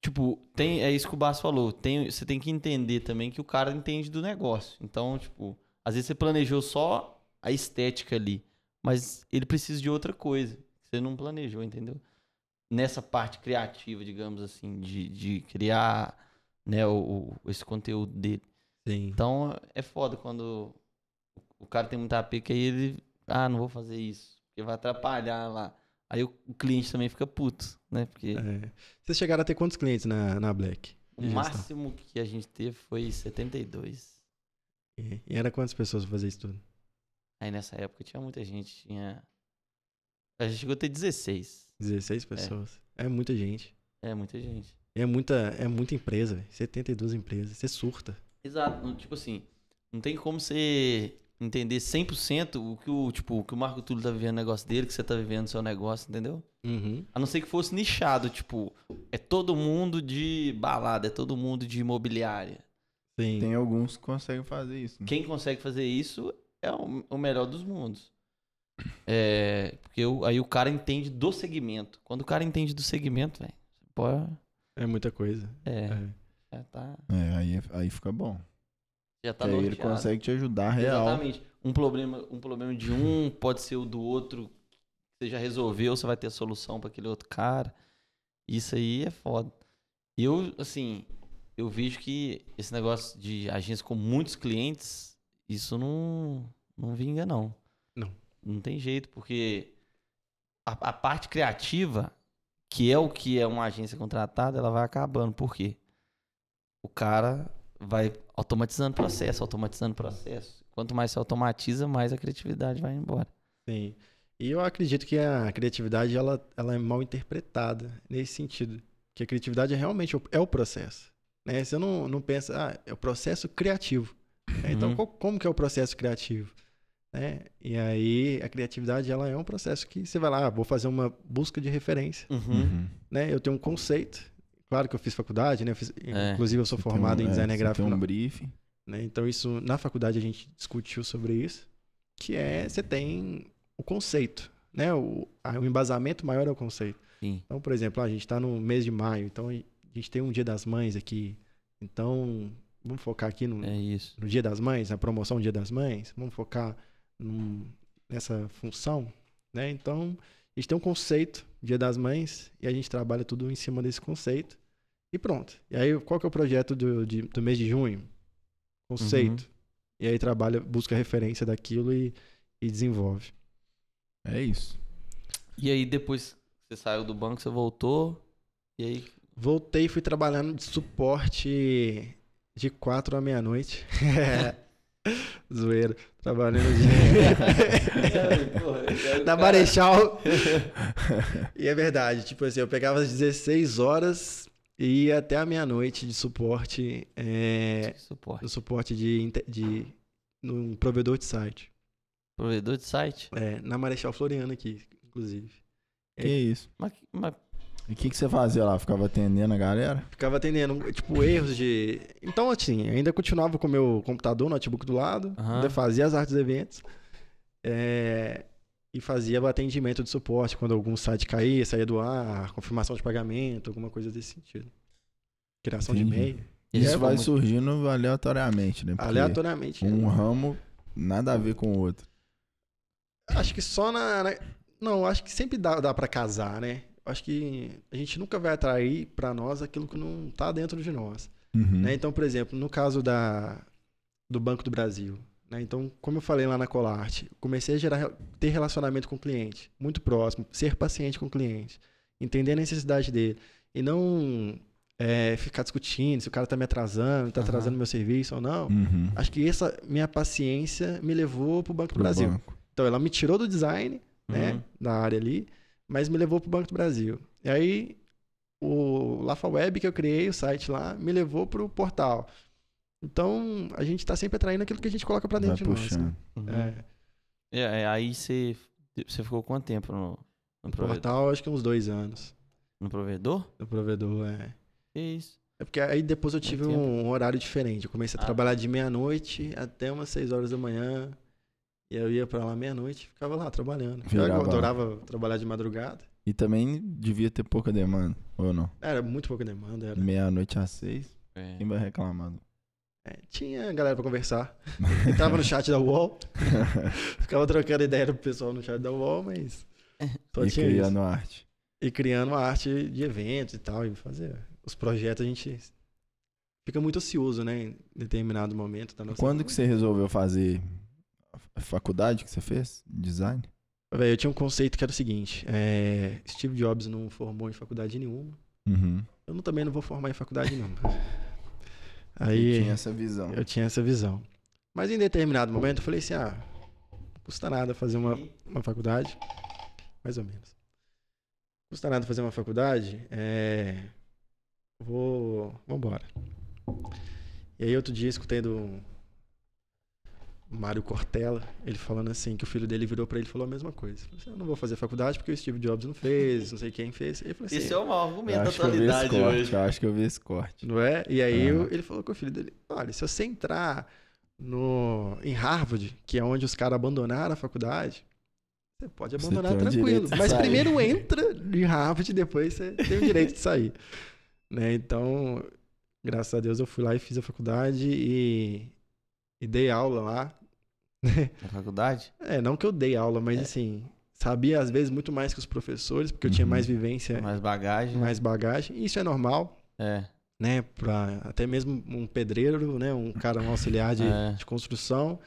tipo, tem, é isso que o Basso falou, tem, você tem que entender também que o cara entende do negócio. Então, tipo, às vezes você planejou só a estética ali, mas ele precisa de outra coisa, que você não planejou, entendeu? Nessa parte criativa, digamos assim, de, de criar né, o, o- esse conteúdo dele. Sim. Então é foda quando o cara tem muita que aí ele, ah, não vou fazer isso, porque vai atrapalhar lá. Aí o, o cliente também fica puto, né? Porque É. Vocês chegaram a ter quantos clientes na, na Black? o máximo que a gente teve foi 72. E, e era quantas pessoas pra fazer isso tudo? Aí nessa época tinha muita gente, tinha. A gente chegou a ter 16. 16 pessoas. É, muita gente. É, muita gente. É muita, é muita empresa, velho. 72 empresas. Você surta. Exato, tipo assim, não tem como você entender 100% o que o, tipo, o que o Marco Túlio tá vivendo no negócio dele, que você tá vivendo no seu negócio, entendeu? Uhum. A não ser que fosse nichado, tipo, é todo mundo de balada, é todo mundo de imobiliária. Sim. Tem alguns que conseguem fazer isso. né? Quem consegue fazer isso é o, o melhor dos mundos. É, porque o- aí o cara entende do segmento. Quando o cara entende do segmento, velho, pode. É muita coisa. É, É. já tá, É, aí, aí fica bom. Já tá aí ele consegue te ajudar real. Exatamente. Um problema, um problema de um pode ser o do outro. que Você já resolveu, você vai ter a solução para aquele outro cara. Isso aí é foda. Eu, assim, eu vejo que esse negócio de agência com muitos clientes, isso não, não vinga, não. Não. Não tem jeito, porque a, a parte criativa, que é o que é uma agência contratada, ela vai acabando. Por quê? O cara vai automatizando processo, automatizando processo. Quanto mais se automatiza, mais a criatividade vai embora. Sim. E eu acredito que a criatividade ela, ela é mal interpretada nesse sentido. Que a criatividade é realmente o, é o processo. Né? Você não, não pensa, ah, é o processo criativo. É, Então, Uhum. qual- como que é o processo criativo? Né? E aí, a criatividade ela é um processo que você vai lá, ah, vou fazer uma busca de referência. Uhum. Né? Eu tenho um conceito. Claro que eu fiz faculdade, né? Eu fiz- É. Inclusive, eu sou formado em é, design gráfico. Tem um briefing. né? Então, isso na faculdade a gente discutiu sobre isso, que é você tem o conceito, né? O, a- o embasamento maior é o conceito. Sim. Então, por exemplo, a gente está no mês de maio, então a gente tem um Dia das Mães aqui. Então, vamos focar aqui no, É isso. no Dia das Mães, na promoção do Dia das Mães, vamos focar num- nessa função, né? Então, a gente tem um conceito, Dia das Mães, e a gente trabalha tudo em cima desse conceito e pronto. E aí, qual que é o projeto do, de- do mês de junho? Conceito. E aí trabalha, busca referência daquilo e, e desenvolve. É isso. E aí, depois que você saiu do banco, você voltou. E aí. Voltei e fui trabalhando de suporte de quatro à meia-noite. Zoeira. Trabalhando de... na Marechal. e é verdade, tipo assim, eu pegava às 16 horas e ia até a meia-noite de suporte, é, Suporte. no suporte de, de num provedor de site. Provedor de site. É, na Marechal Floriano aqui, inclusive. Que isso. Mas, mas E o que, que você fazia lá? Ficava atendendo a galera? Ficava atendendo, tipo, erros de. Então, assim, ainda continuava com o meu computador, notebook do lado, Aham. ainda fazia as artes dos eventos. é, E fazia o atendimento de suporte quando algum site caía, saía do ar, confirmação de pagamento, alguma coisa desse sentido. Criação Entendi. de e-mail. Isso é vai surgindo aleatoriamente, né? Porque Aleatoriamente. Um ramo nada a ver com o outro. Acho que só na. na- Não, acho que sempre dá, dá para casar, né? Acho que a gente nunca vai atrair para nós aquilo que não tá dentro de nós. Uhum. né? Então, por exemplo, no caso da, do Banco do Brasil, né? então, como eu falei lá na Colarte, comecei a gerar, ter relacionamento com o cliente, muito próximo, ser paciente com o cliente, entender a necessidade dele e não é, ficar discutindo se o cara está me atrasando, está Aham. atrasando meu serviço ou não. Uhum. Acho que essa minha paciência me levou para o Banco do Brasil. banco. Então, ela me tirou do design, né, Uhum. da área ali, mas me levou para o Banco do Brasil. E aí, o LafaWeb que eu criei, o site lá, me levou para o portal. Então, a gente está sempre atraindo aquilo que a gente coloca para Vai dentro de nós. puxando. né? Uhum. É, É, é, aí você, você ficou quanto tempo no, no provedor? portal, acho que uns dois anos. No provedor? No provedor, é. Que isso? É porque aí depois eu tive um horário diferente. Eu comecei a Ah. trabalhar de meia-noite até umas 6 horas da manhã. E eu ia pra lá meia-noite e ficava lá trabalhando. Eu Virava- adorava trabalhar de madrugada. E também devia ter pouca demanda, ou não? Era muito pouca demanda. Era. Meia-noite às seis, É. quem vai reclamar? É, tinha galera pra conversar. Entrava no chat da UOL, ficava trocando ideia com o pessoal no chat da UOL, mas só e tinha isso. criando arte. E criando arte de eventos e tal, e fazer os projetos, a gente fica muito ocioso, né? Em determinado momento da nossa Quando que você resolveu fazer a faculdade que você fez? Design? Eu tinha um conceito que era o seguinte: é, Steve Jobs não formou em faculdade nenhuma. Uhum. Eu não- também não vou formar em faculdade nenhuma. Aí tinha essa visão. eu tinha essa visão. Mas em determinado momento eu falei assim: ah, não custa nada fazer uma, uma faculdade. Mais ou menos. Não custa nada fazer uma faculdade. É, vou. Vambora. E aí outro dia escutei do Mário Cortella, ele falando assim, que o filho dele virou pra ele e falou a mesma coisa. Falou eu não vou fazer faculdade porque o Steve Jobs não fez, não sei quem fez. Ele falou assim, Esse é o maior Eu argumento da atualidade corte, hoje. eu acho que eu vi esse corte. Não é? E aí eu- ele falou com o filho dele: olha, se você entrar no, em Harvard, que é onde os caras abandonaram a faculdade, você pode Você abandonar o tranquilo. Mas sair. primeiro entra em Harvard e depois você tem o direito de sair. né? Então, graças a Deus, eu fui lá e fiz a faculdade e, e dei aula lá. Na faculdade? É, não que eu dei aula, mas assim, sabia às vezes muito mais que os professores, porque eu tinha Uhum. mais vivência, Mais bagagem. né? mais bagagem. E isso é normal. É. né, para até mesmo um pedreiro, né, um cara, um auxiliar de, É. de construção,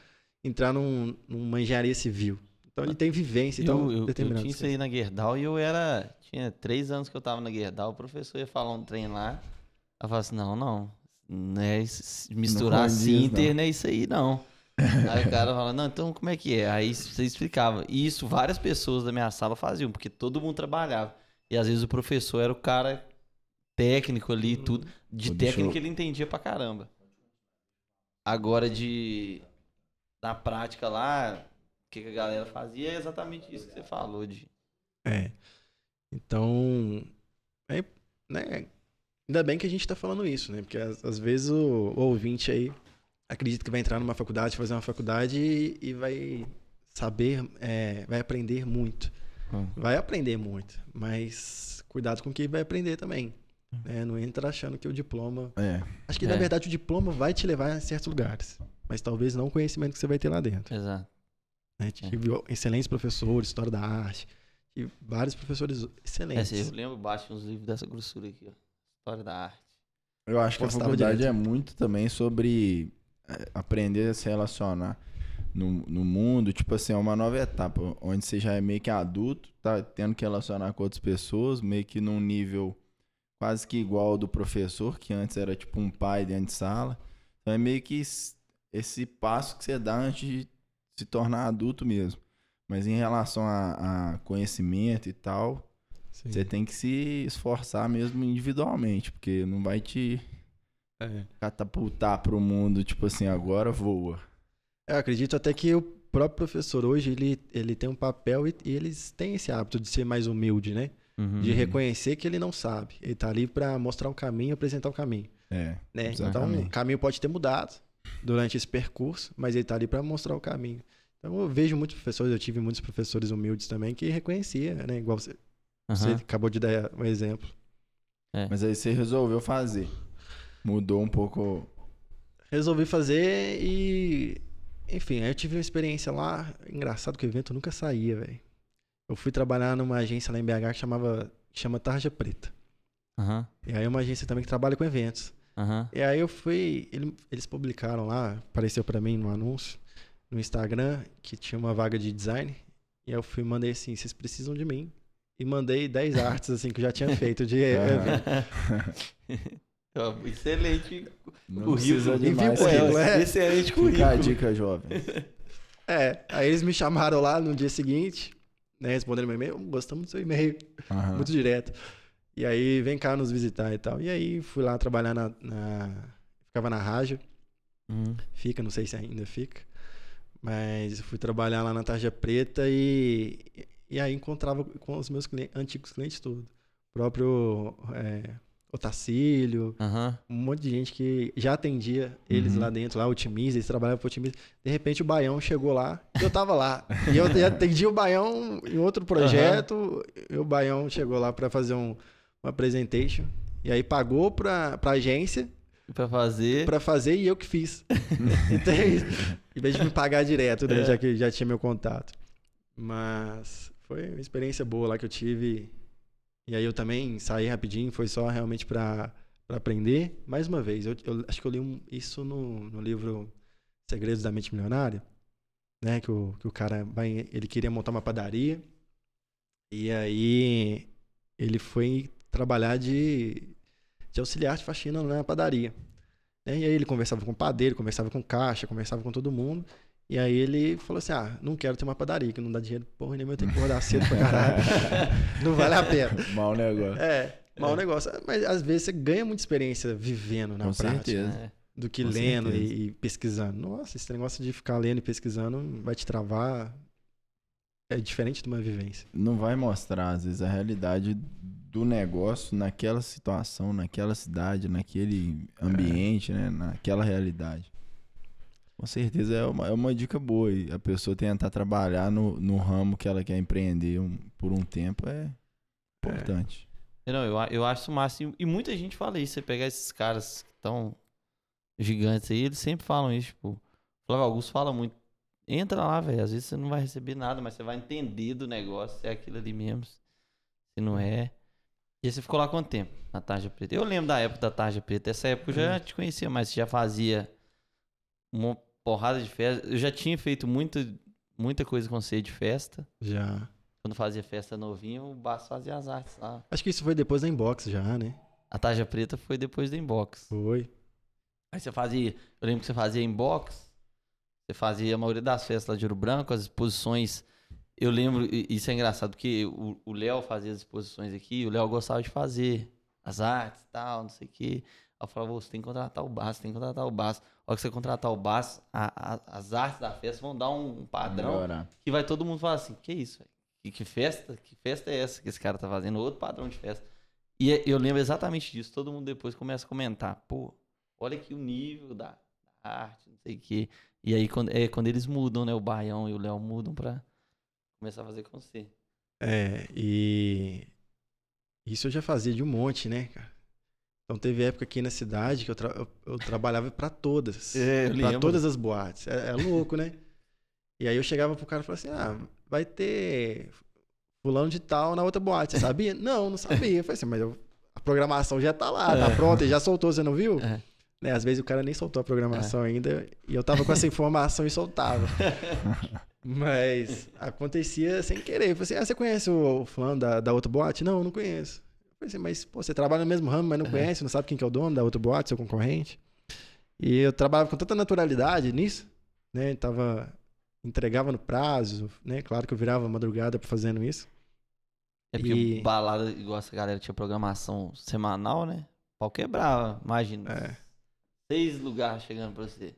entrar num, numa engenharia civil. Então ele tem vivência, então eu, eu, tinha isso aí na Gerdau e eu era. Tinha três anos que eu tava na Gerdau, o professor ia falar um trem lá. Eu falava assim: não, não. Não é isso- misturar condiz, assim, não. não é isso aí, não. Aí o cara fala: não, então como é que é? Aí você explicava. E isso várias pessoas da minha sala faziam, porque todo mundo trabalhava. E às vezes o professor era o cara técnico ali e tudo. De Pô, deixa técnica eu- ele entendia pra caramba. Agora de. Na prática lá, o que, que a galera fazia é exatamente isso que você falou, de. É. Então, é, né, ainda bem que a gente tá falando isso, né? Porque às, às vezes o, o ouvinte aí acredita que vai entrar numa faculdade, fazer uma faculdade e, e vai saber, é, vai aprender muito. Hum. Vai aprender muito, mas cuidado com o que vai aprender também. né? Não entra achando que o diploma É, Acho que, na É. verdade, o diploma vai te levar a certos lugares. Mas talvez não o conhecimento que você vai ter lá dentro. Exato. né? Tive excelentes professores, história da arte. Tive vários professores É, excelentes. assim, eu lembro baixo uns livros dessa grossura aqui, ó. História da arte. eu acho que a faculdade direto. é muito também sobre é, aprender a se relacionar no, no mundo. Tipo assim, é uma nova etapa, onde você já é meio que adulto, tá tendo que relacionar com outras pessoas, meio que num nível quase que igual ao do professor, que antes era tipo um pai dentro de sala. Então é meio que es- esse passo que você dá antes de se tornar adulto mesmo. Mas em relação a, a conhecimento e tal, Sim. você tem que se esforçar mesmo individualmente, porque não vai te É. catapultar pro mundo, tipo assim, agora voa. Eu acredito até que o próprio professor hoje, ele, ele tem um papel e, e eles têm esse hábito de ser mais humilde, né? De Uhum. reconhecer que ele não sabe. Ele tá ali para mostrar o caminho, apresentar o caminho. É, Né? Então, Exatamente. o caminho pode ter mudado durante esse percurso, mas ele tá ali para mostrar o caminho. Então, eu vejo muitos professores, eu tive muitos professores humildes também que reconhecia, né? Igual você, você Aham. acabou de dar um exemplo. mas aí você resolveu fazer. Mudou um pouco. Resolvi fazer e. Enfim, aí eu tive uma experiência lá. Engraçado que o evento nunca saía, velho. Eu fui trabalhar numa agência lá em BH que chamava. que chama Tarja Preta. Aham. E aí é uma agência também que trabalha com eventos. Aham. E aí eu fui. ele- eles publicaram lá, apareceu pra mim no anúncio, no Instagram, que tinha uma vaga de design. E aí eu fui e mandei assim, vocês precisam de mim. E mandei 10 artes, assim, que eu já tinha feito de evento. Excelente Não currículo. Envia o currículo, que é. Excelente isso. Fica a currículo. dica, jovem. É, aí eles me chamaram lá no dia seguinte, né, respondendo meu e-mail, gostamos do seu e-mail, Aham. muito direto. E aí, vem cá nos visitar e tal. E aí, fui lá trabalhar na... na- ficava na rádio, Uhum. fica, não sei se ainda fica. Mas fui trabalhar lá na Tarja Preta e, e aí encontrava com os meus clientes, antigos clientes todos. próprio é, Otacílio, Aham. um monte de gente que já atendia eles Uhum. lá dentro, lá, o Otimisa, eles trabalhavam pro Otimisa. De repente o Baião chegou lá e eu tava lá. E eu atendi o Baião em outro projeto, e o Baião chegou lá pra fazer um, uma presentation. E aí pagou pra, pra agência Pra fazer. pra fazer e eu que fiz. então, é em vez de me pagar direto, né, É. já que já tinha meu contato. Mas foi uma experiência boa lá que eu tive. E aí eu também saí rapidinho, foi só realmente pra aprender. Mais uma vez, eu, eu acho que eu li um- isso no, no livro Segredos da Mente Milionária, né? Que o, que o cara vai, ele queria montar uma padaria. E aí ele foi trabalhar de, de auxiliar de faxina na padaria. né? E aí ele conversava com o padeiro, conversava com o caixa, conversava com todo mundo. E aí ele falou assim: Ah, não quero ter uma padaria, que não dá dinheiro porra nenhuma, eu tenho que acordar cedo pra caralho. não vale a pena. Mau negócio. É, mau negócio. Mas às vezes você ganha muita experiência vivendo na Com prática. certeza. É. Do que Com lendo certeza. e, e pesquisando. Nossa, esse negócio de ficar lendo e pesquisando vai te travar. É diferente de uma vivência. Não vai mostrar, às vezes, a realidade do negócio naquela situação, naquela cidade, naquele ambiente, né? Naquela realidade. Com certeza é uma, é uma dica boa. E a pessoa tentar trabalhar no, no ramo que ela quer empreender um- por um tempo é importante. Não, eu, eu acho isso massa. E- muita gente fala isso. Você pegar esses caras que estão gigantes aí, eles sempre falam isso. Tipo, o Flávio Augusto fala muito. Entra lá, velho. Às vezes você não vai receber nada, mas você vai entender do negócio se é aquilo ali mesmo. Se não é. E aí você ficou lá quanto tempo na Tarja Preta? Eu lembro da época da Tarja Preta. Essa época eu já te conhecia, mas você já fazia porrada de festa. Eu já tinha feito muita, muita coisa com você de festa. Já. Quando fazia festa novinho, o Baço fazia as artes lá. Acho que isso foi depois da inbox já, né? A tarja preta foi depois do inbox. Foi. Aí você fazia. Eu lembro que você fazia inbox. Você fazia a maioria das festas lá de Ouro Branco, as exposições. Eu lembro, isso é engraçado, porque o Léo fazia as exposições aqui, o Léo gostava de fazer as artes e tal, não sei o quê. Aí eu falava, "Ô, você tem que contratar o Baço, tem que contratar o Baço. A hora que você contratar o Baço, a- a- as artes da festa vão dar um padrão Melhorar. que vai todo mundo falar assim, que isso, velho? Que, que festa? Que festa é essa que esse cara tá fazendo? Outro padrão de festa. E é- eu lembro exatamente disso. Todo mundo depois começa a comentar, pô, olha aqui o nível da, da arte, não sei o quê. E aí quando, é quando eles mudam, né? O Baião e o Léo mudam pra começar a fazer com você. É, e isso eu já fazia de um monte, né, cara? Então teve época aqui na cidade que eu, tra- eu- eu trabalhava pra todas. É, lembro. todas as boates. É, é louco, né? E aí eu chegava pro cara e falava assim: ah, vai ter fulano de tal na outra boate. Você sabia? não, não sabia. Eu falei assim, mas eu- a programação já tá lá, tá É. pronta, já soltou, você não viu? É. Né, às vezes o cara nem soltou a programação ainda e eu tava com essa informação e soltava. Mas acontecia sem querer. Eu falei assim: ah, você conhece o, fulano da, da outra boate? Não, eu não conheço. Eu assim, mas pô, você trabalha no mesmo ramo, mas não É. conhece, não sabe quem que é o dono da outra boate, seu concorrente. E eu trabalhava com tanta naturalidade nisso, né? Tava, entregava no prazo, né? Claro que eu virava madrugada fazendo isso. É porque E- balada, igual essa galera tinha programação semanal, né? Pau quebrava, imagina. É. Seis lugares chegando pra você.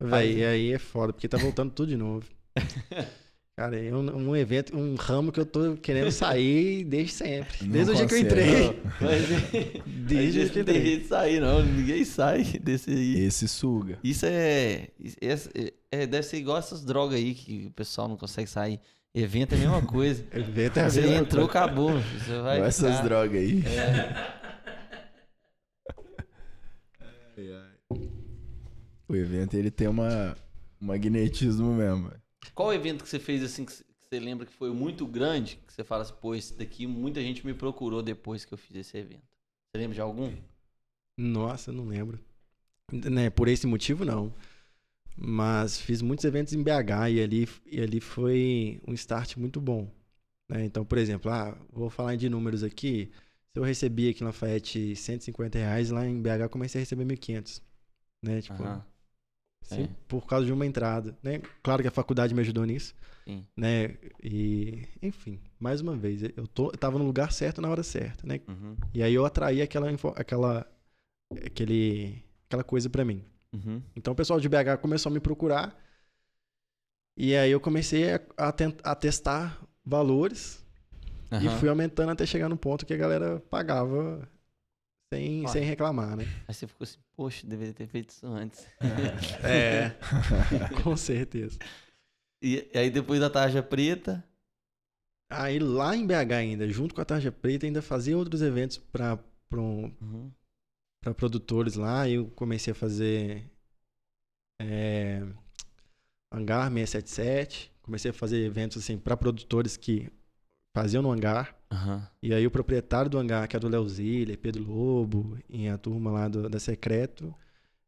Véi, e aí é foda, porque tá voltando tudo de novo. Cara, é um, um evento, um ramo que eu tô querendo sair desde sempre. Não Desde o dia que eu entrei. Mas Desde o a dia gente que tem jeito de sair, não. Ninguém sai desse aí. Esse suga. Isso é, é- é- Deve ser igual essas drogas aí que o pessoal não consegue sair. Evento é a mesma coisa. Evento é a Você mesma entrou, coisa. acabou. Você vai Igual essas ficar- drogas aí. É. O evento ele tem uma, um magnetismo mesmo. Qual evento que você fez assim que você lembra que foi muito grande? Que você fala assim, pô, esse daqui muita gente me procurou depois que eu fiz esse evento. Você lembra de algum? Nossa, não lembro. Né, por esse motivo, não. Mas fiz muitos eventos em BH e ali, e ali foi um start muito bom. né? Então, por exemplo, ah, vou falar de números aqui. Se eu recebi aqui em Lafayette 150 reais, lá em BH eu comecei a receber 1.500. Né? Tipo, Aham, sim, é. por causa de uma entrada. Né? Claro que a faculdade me ajudou nisso. sim. Né? E, enfim, mais uma vez, eu, tô, eu tava no lugar certo na hora certa. Né? Uhum, E aí eu atraí aquela, aquela, aquele, aquela coisa pra mim. uhum. Então o pessoal de BH começou a me procurar. E aí eu comecei a, a, tent- a testar valores. E Aham. fui aumentando até chegar no ponto que a galera pagava sem, Olha. sem reclamar, né? Aí você ficou assim, poxa, deveria ter feito isso antes. É, com certeza. E, e aí depois da tarja preta. Aí lá em BH ainda, junto com a Tarja Preta, ainda fazia outros eventos para Uhum. para produtores lá. Eu comecei a fazer é, Hangar 677. Comecei a fazer eventos assim para produtores que faziam no hangar. Aham. E aí o proprietário do hangar, que é do Léo Ziller, Pedro Lobo, e a turma lá do, da Secreto,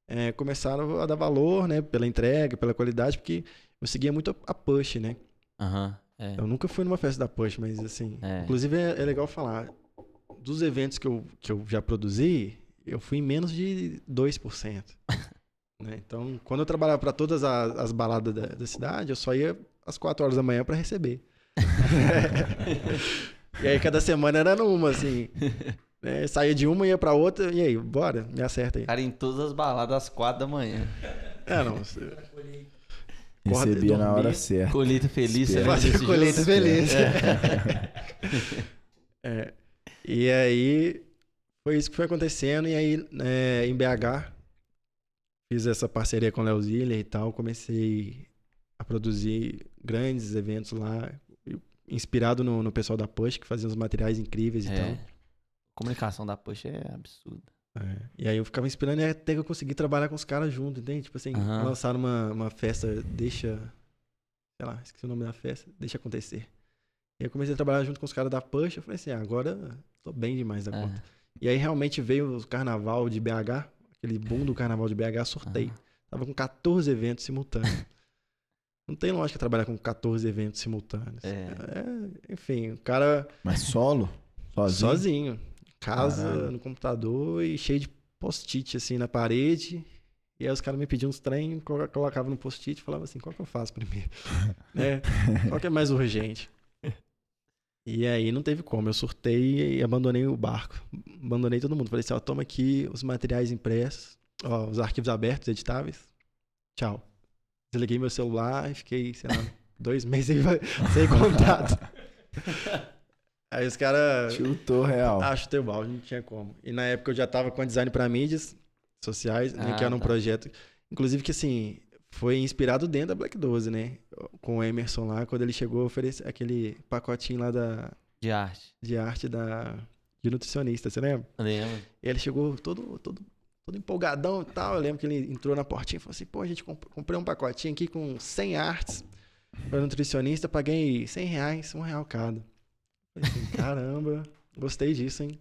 é, começaram a dar valor, né? Pela entrega, pela qualidade, porque eu seguia muito a, Push, né? Aham. É. Eu nunca fui numa festa da Push, mas assim... É. Inclusive é, é legal falar, dos eventos que eu, que eu já produzi, eu fui em menos de 2%. né? Então, quando eu trabalhava para todas as, as baladas da, da cidade, eu só ia às 4 horas da manhã para receber. e aí cada semana era numa, assim. né? Saía de uma, ia para outra, e aí, bora, me acerta aí. Cara, em todas as baladas às quatro da manhã. É, não. você- Recebia na hora certa. Colheita feliz. Você desse colheita feliz. É. É. E aí, foi isso que foi acontecendo. E aí, é, em BH, fiz essa parceria com o Léo Ziller e tal. Comecei a produzir grandes eventos lá, inspirado no, no pessoal da Push, que fazia uns materiais incríveis e É. tal. A comunicação da Push é absurda. É. E aí eu ficava inspirando e até que eu consegui trabalhar com os caras junto, entende? Tipo assim, Aham. lançaram uma, uma festa, deixa. Sei lá, esqueci o nome da festa, deixa acontecer. E aí eu comecei a trabalhar junto com os caras da Push, eu falei assim, ah, agora tô bem demais da É. conta. E aí realmente veio o carnaval de BH, aquele boom do carnaval de BH, surtei. Aham. Tava com 14 eventos simultâneos. Não tem lógica trabalhar com 14 eventos simultâneos. É. É, enfim, o cara Mas solo? Sozinho? sozinho. Casa, Caralho. no computador e cheio de post-it assim na parede. E aí os caras me pediam uns trem, colo- colocava no post-it e falava assim, qual que eu faço primeiro? né? Qual que é mais urgente? E aí não teve como, eu surtei e abandonei o barco. Abandonei todo mundo. Falei assim, ó, toma aqui os materiais impressos, ó, os arquivos abertos, editáveis. Tchau. Desliguei meu celular e fiquei, sei lá, dois meses sem, sem contato. Aí os caras... Chutou real. Ah, chutei o balde, não tinha como. E na época eu já tava com design para mídias sociais, né, que Ah, era um tá. projeto. Inclusive que assim, foi inspirado dentro da Black 12, né? Com o Emerson lá, quando ele chegou a oferecer aquele pacotinho lá da, De arte. de arte da, de nutricionista, você lembra? Lembro. E ele chegou todo, todo, todo empolgadão e tal. Eu lembro que ele entrou na portinha e falou assim: pô, a gente comp- comprei um pacotinho aqui com 100 artes para nutricionista, paguei 100 reais, um real cada. Falei assim, caramba, gostei disso, hein?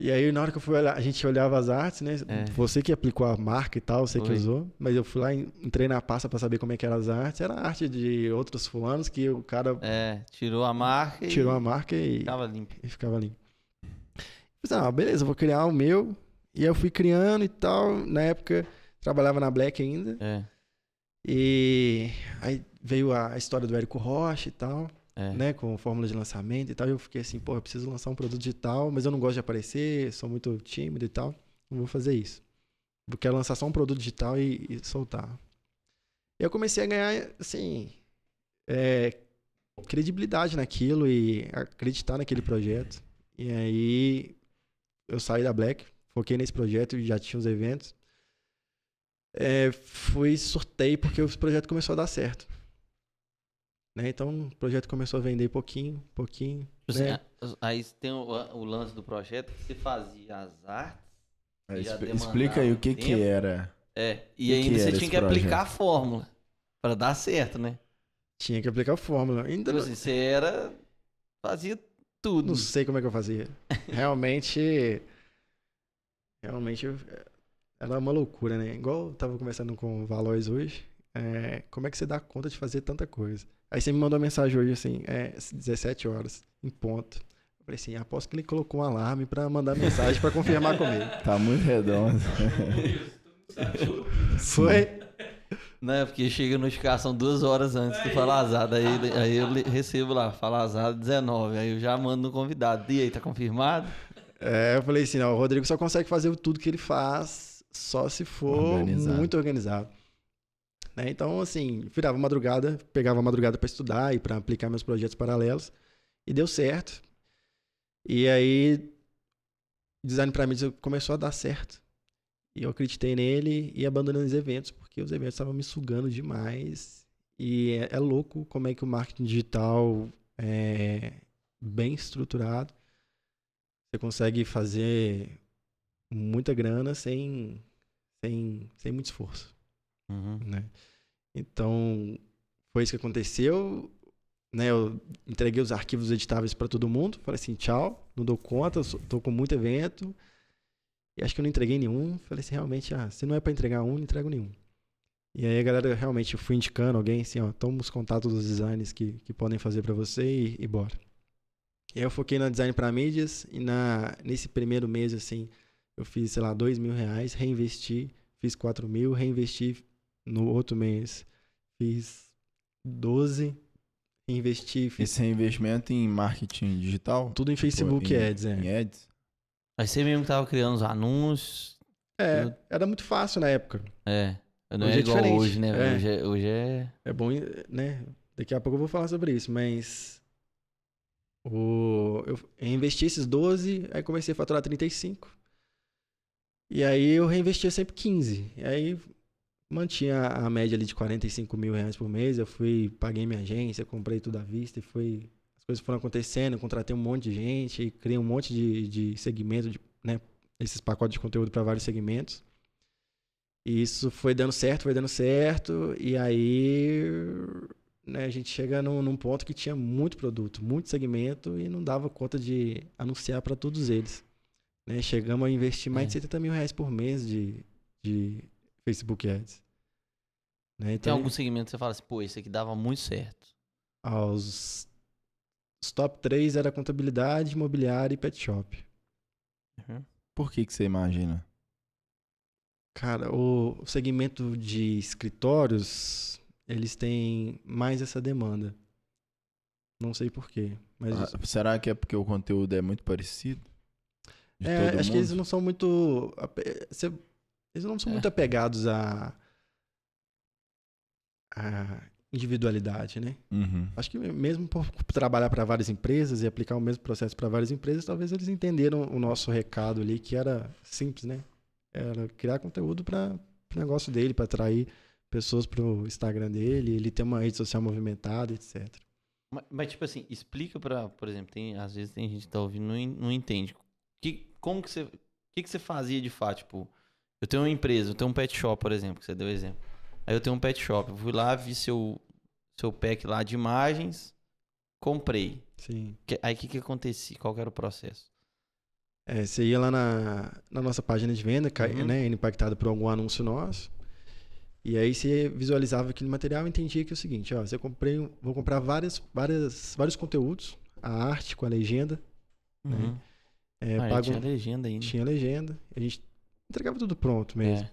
E aí, na hora que eu fui olhar, a gente olhava as artes, né? É. Você que aplicou a marca e tal, você que Foi. usou. Mas eu fui lá, entrei na pasta para saber como é que eram as artes. Era arte de outros fulanos que o cara É, tirou a marca e tirou a marca e ficava limpo. e ficava ali. Falei, ah, beleza, eu vou criar o meu. E eu fui criando e tal. Na época, trabalhava na Black ainda. É, E aí veio a história do Érico Rocha e tal, é. né? Com fórmula de lançamento e tal. E eu fiquei assim, pô, eu preciso lançar um produto digital, mas eu não gosto de aparecer, sou muito tímido e tal. Não vou fazer isso. Eu quero lançar só um produto digital e, e soltar. E eu comecei a ganhar, assim, é, credibilidade naquilo e acreditar naquele projeto. E aí eu saí da Black, foquei nesse projeto e já tinha os eventos. É, fui sorteio porque o projeto começou a dar certo. Né? Então o projeto começou a vender pouquinho, pouquinho. Né? Aí tem o, o lance do projeto que você fazia as artes. Demandava Explica aí o que que era. É, e Que ainda que você tinha que aplicar projeto? a fórmula. Pra dar certo, né? Tinha que aplicar a fórmula. Ainda Então, não, assim, você era. Fazia tudo. não sei como é que eu fazia. Realmente. Realmente eu- era uma loucura, né? Igual eu tava conversando com o Valois hoje. é, como é que você dá conta de fazer tanta coisa? Aí você me mandou uma mensagem hoje assim, é 17 horas, em ponto. Eu falei assim, aposto que ele colocou um alarme pra mandar mensagem pra confirmar comigo. Tá muito redondo. Foi? Né? Porque chega a notificação duas horas antes do Falazada. Aí, aí eu recebo lá, Falazada 19. Aí eu já mando no convidado. E aí, tá confirmado? É, eu falei assim, não, o Rodrigo só consegue fazer tudo que ele faz só se for Organizado. muito organizado. Né? Então, assim, virava madrugada, pegava madrugada para estudar e para aplicar meus projetos paralelos. E deu certo. E aí, design para mídia começou a dar certo. E eu acreditei nele e abandonei os eventos, porque os eventos estavam me sugando demais. E é, é louco como é que o marketing digital é bem estruturado. Você consegue fazer muita grana sem, sem, sem muito esforço. Uhum. Né? Então, foi isso que aconteceu. Né? Eu entreguei os arquivos editáveis para todo mundo. Falei assim, tchau, não dou conta, tô com muito evento. E acho que eu não entreguei nenhum. Falei assim, realmente, ah, se não é para entregar um, não entrego nenhum. E aí a galera, realmente, eu fui indicando alguém assim, ó, toma os contatos dos designers que, que podem fazer para você e, e bora. E aí eu foquei no design para mídias e na, nesse primeiro mês, assim, eu fiz, sei lá, dois mil reais, reinvesti, fiz quatro mil, reinvesti no outro mês, fiz 12, reinvesti, fiz Esse é investimento em marketing digital? tudo em Facebook em, Ads, é. Em ads? Aí você mesmo que tava criando os anúncios. É, era muito fácil na época. É. Não Hoje é é igual diferente. hoje, né? É. Hoje, é, hoje é. É bom, né? Daqui a pouco eu vou falar sobre isso, mas o, eu investi esses 12, aí comecei a faturar 35. E aí eu reinvestia sempre 15. E aí mantinha a média ali de 45 mil reais por mês. Eu fui, paguei minha agência, comprei tudo à vista e foi. As coisas foram acontecendo, eu contratei um monte de gente, e criei um monte de, de segmento, de, né? Esses pacotes de conteúdo para vários segmentos. E isso foi dando certo, foi dando certo. E aí né, a gente chega num, num ponto que tinha muito produto, muito segmento e não dava conta de anunciar para todos eles. Né? Chegamos a investir mais É. de 70 mil reais por mês de, de Facebook Ads. Né? Tem Então, algum segmento que você fala assim, pô, esse aqui dava muito certo. aos, os top 3 era contabilidade, imobiliário e pet shop. Uhum. Por que que você imagina? Cara, o segmento de escritórios, eles têm mais essa demanda. Não sei porquê, mas Ah, será que é porque o conteúdo é muito parecido? É, acho que eles mundo? não são muito. Eles não são É. muito apegados à. à individualidade, né? Uhum. Acho que mesmo por trabalhar para várias empresas e aplicar o mesmo processo para várias empresas, talvez eles entenderam o nosso recado ali, que era simples, né? Era criar conteúdo para o negócio dele, para atrair pessoas para o Instagram dele, ele ter uma rede social movimentada, etc. Mas, mas, tipo assim, explica pra, por exemplo, tem, às vezes tem gente que tá ouvindo e não, não entende. Que, como que você. O que, que você fazia de fato? Tipo, eu tenho uma empresa, eu tenho um pet shop, por exemplo, que você deu exemplo. Aí eu tenho um pet shop, eu fui lá, vi seu, seu pack lá de imagens, comprei. Sim. Que- Aí o que, que acontecia? Qual que era o processo? É, você ia lá na, na nossa página de venda, Uhum. né, impactado por algum anúncio nosso. E aí você visualizava aquele material e entendia que é o seguinte, ó, você comprei, um- vou comprar várias, várias, vários conteúdos, a arte com a legenda, Uhum. é, ah, pago, tinha legenda ainda. tinha legenda, a gente entregava tudo pronto mesmo. É.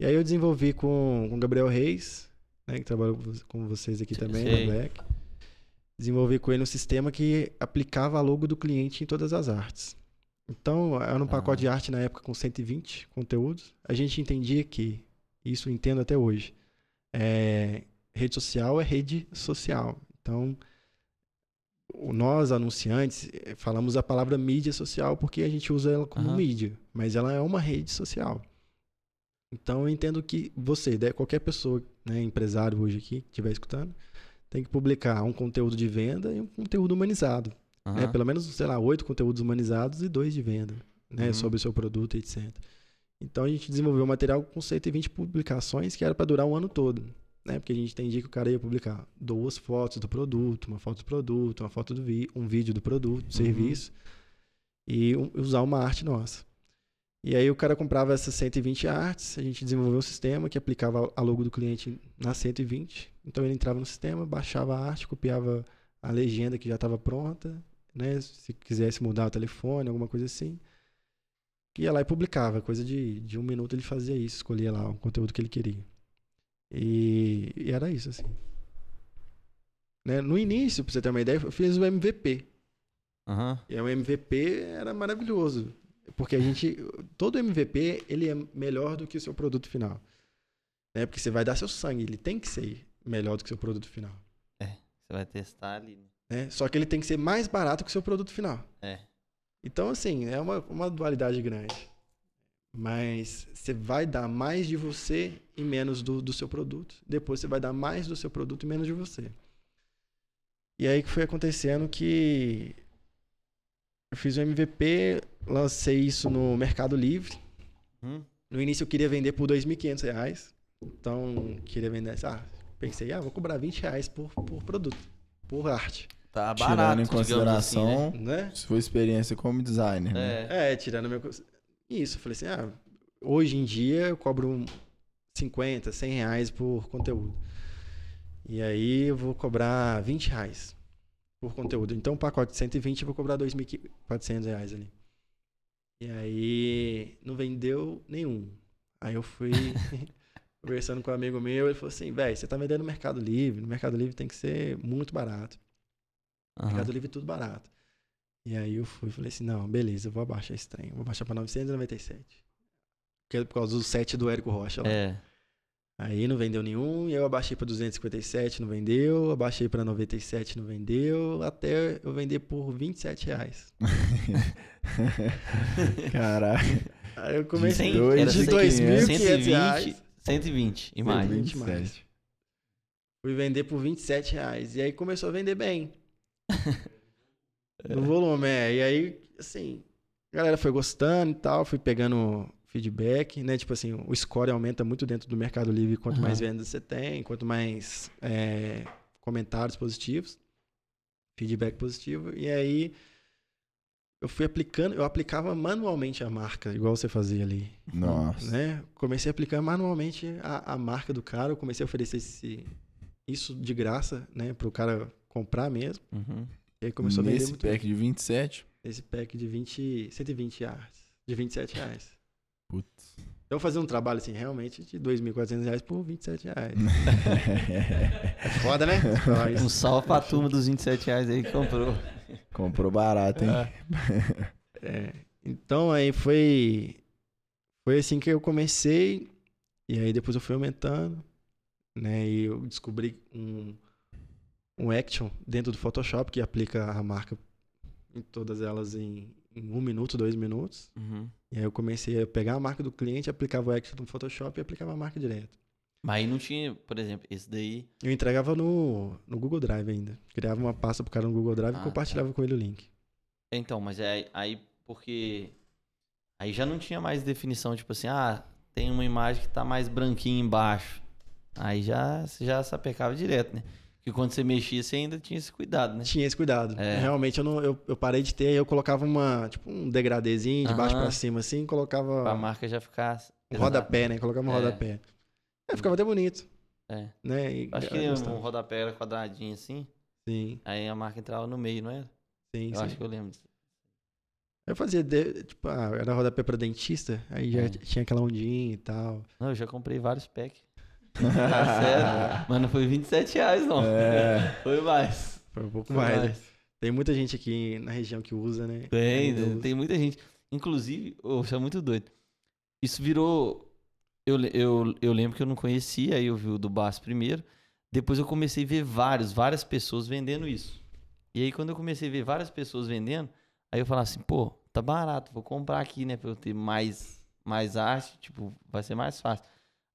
E aí eu desenvolvi com com o Gabriel Reis, né, que trabalhou com vo- com vocês aqui Sei- também, sei. na Black. Desenvolvi com ele um sistema que aplicava a logo do cliente em todas as artes. Então, era um pacote Ah. de arte na época com 120 conteúdos. A gente entendia que, isso eu entendo até hoje, é, rede social é rede social. Então, nós, anunciantes, eh, falamos a palavra mídia social porque a gente usa ela como Aham. mídia, mas ela é uma rede social. Então, eu entendo que você, né, qualquer pessoa, né, empresário hoje aqui, que estiver escutando, tem que publicar um conteúdo de venda e um conteúdo humanizado. né? Aham. Pelo menos, sei lá, oito conteúdos humanizados e dois de venda, né? Uhum. Sobre o seu produto, etc. Então a gente desenvolveu um material com 120 publicações que era para durar um ano todo, né? Porque a gente entendia que o cara ia publicar duas fotos do produto, uma foto do produto, uma foto do vi um vídeo do produto, do Uhum. serviço e um- usar uma arte nossa. E aí o cara comprava essas 120 artes, a gente desenvolveu um sistema que aplicava a logo do cliente nas 120. Então ele entrava no sistema, baixava a arte, copiava a legenda que já estava pronta, né? Se quisesse mudar o telefone, alguma coisa assim. Ia lá e publicava. Coisa de, de um minuto ele fazia isso, escolhia lá o conteúdo que ele queria. E, e era isso, assim. Né? No início, pra você ter uma ideia, eu fiz o MVP. Aham. E o MVP era maravilhoso. Porque a gente. Todo MVP, ele é melhor do que o seu produto final. Né? Porque você vai dar seu sangue, ele tem que ser melhor do que o seu produto final. Você vai testar ali. né? né? Só que ele tem que ser mais barato que o seu produto final. É. Então, assim, é uma, uma dualidade grande. Mas você vai dar mais de você e menos do, do seu produto. Depois você vai dar mais do seu produto e menos de você. E aí que foi acontecendo que eu fiz o MVP, lancei isso no Mercado Livre. Hum? No início eu queria vender por 2.500 reais. Então, queria vender. Ah, pensei, ah, vou cobrar 20 reais por, por produto, por arte. Tá Tirando barato, em digamos consideração assim, Né? sua experiência como designer. né? né? É. É, tirando meu. Isso, eu falei assim, ah, hoje em dia eu cobro um 50, 100 reais por conteúdo. E aí eu vou cobrar 20 reais por conteúdo. Então, um pacote de 120 eu vou cobrar 2.400 reais ali. E aí não vendeu nenhum. Aí eu fui conversando com um amigo meu, ele falou assim, velho, você tá vendendo no Mercado Livre, no Mercado Livre tem que ser muito barato. Aham. Mercado Livre tudo barato. E aí eu fui e falei assim, não, beleza, eu vou abaixar esse trem. Vou baixar pra 997. Que é por causa do set do Érico Rocha lá. É. Aí não vendeu nenhum, e aí eu abaixei pra 257, não vendeu. Abaixei pra 97, não vendeu. Até eu vender por 27 reais. Caralho. Aí eu comecei de cem- 2.500 reais. 120, 120 e mais. 20 mais. Fui vender por 27 reais. E aí começou a vender bem. no volume, é. E aí, assim, a galera foi gostando e tal, fui pegando feedback, né? Tipo assim, o score aumenta muito dentro do Mercado Livre quanto mais Aham. vendas você tem, quanto mais é, comentários positivos, feedback positivo. E aí eu fui aplicando, eu aplicava manualmente a marca, igual você fazia ali Nossa. né? Comecei a aplicar manualmente a, a marca do cara, eu comecei a oferecer esse, isso de graça, né, pro cara comprar mesmo. Uhum. E aí começou a vender Nesse muito pack de 27. bem. esse pack de 20, 120 reais, de 27 reais. Putz. Então fazer um trabalho assim, realmente de 2.400 reais por 27 reais. É foda, né? Um salve pra turma dos 27 reais aí que comprou. Comprou barato, hein? É, então aí foi foi assim que eu comecei e aí depois eu fui aumentando, né? E eu descobri um um action dentro do Photoshop que aplica a marca em todas elas em, em um minuto, dois minutos. Uhum. E aí eu comecei a pegar a marca do cliente, aplicava o action no Photoshop e aplicava a marca direto. Mas aí não tinha, por exemplo, esse daí. Eu entregava no, no Google Drive ainda. Criava uma pasta pro cara no Google Drive Ah, e compartilhava com ele o link. Então, mas é aí porque. Aí já não tinha mais definição, tipo assim, ah, tem uma imagem que tá mais branquinha embaixo. Aí já, já sapecava direto, né? Porque quando você mexia, você ainda tinha esse cuidado, né? Tinha esse cuidado. É. Realmente eu, não, eu, eu parei de ter, eu colocava uma, tipo um degradezinho de baixo pra cima assim, Pra colocava marca já ficar. um rodapé, né? Colocava um É. rodapé. É, ficava até bonito, É. né? E Acho que gostava. um rodapé era quadradinho assim, Sim, aí a marca entrava no meio, não era? sim, Eu sim. acho que eu lembro. disso. Eu fazia, de- tipo, ah, era rodapé pra dentista, aí já É. tinha aquela ondinha e tal. Não, eu já comprei vários packs. Tá? Mas não foi 27 reais, não. É. Foi mais. Foi um pouco Foi mais. né? Tem muita gente aqui na região que usa, né? Tem, usa. tem muita gente. Inclusive, ô, isso é muito doido. Isso virou. Eu, eu, eu lembro que eu não conhecia, aí eu vi o do Bass primeiro. Depois eu comecei a ver vários, várias pessoas vendendo isso. E aí, quando eu comecei a ver várias pessoas vendendo, aí eu falava assim, pô, tá barato, vou comprar aqui, né? Pra eu ter mais, mais arte, tipo, vai ser mais fácil.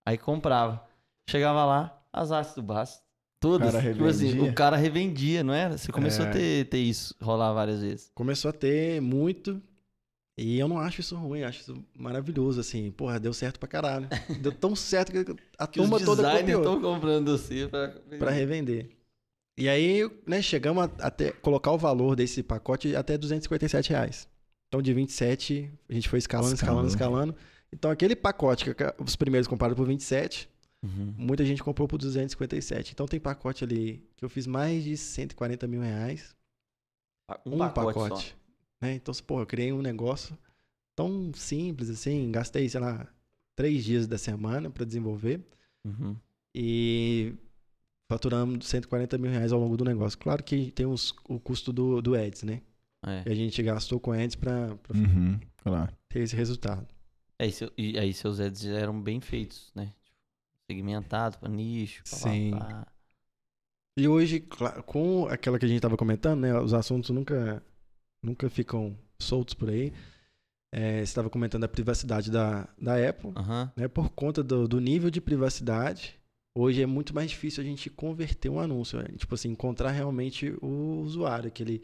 Aí comprava. Chegava lá, as artes do Bass. Todas. cara tipo assim, o cara revendia, não era? Você começou É. a ter, ter isso, rolar várias vezes. Começou a ter muito. E eu não acho isso ruim, acho isso maravilhoso, assim. Porra, deu certo pra caralho. Deu tão certo que a Que os turma toda designers copiou. estão comprando você pra... Pra revender. E aí, né, chegamos a até colocar o valor desse pacote até 257 reais. Então, de 27, a gente foi escalando, escalando, Escalou. escalando. Então, aquele pacote que os primeiros compraram por 27, Uhum. muita gente comprou por 257. Então, tem pacote ali que eu fiz mais de 140 mil reais. Um, Um, pacote, pacote. né? Então, pô, eu criei um negócio tão simples assim. Gastei, sei lá, três dias da semana para desenvolver. Uhum. E faturamos 140 mil reais ao longo do negócio. Claro que tem os, o custo do, do Ads, né? É. Que a gente gastou com Ads para Uhum, claro. ter esse resultado. É, e, seu- e aí seus ads já eram bem feitos, né? Segmentado pra nicho, pá, pá, Sim. pá. E hoje, com aquela que a gente tava comentando, né? Os assuntos nunca, nunca ficam soltos por aí. É, você estava comentando a privacidade da, da Apple, Aham. né? Por conta do, do nível de privacidade, hoje é muito mais difícil a gente converter um anúncio. né? Tipo assim, encontrar realmente o usuário, aquele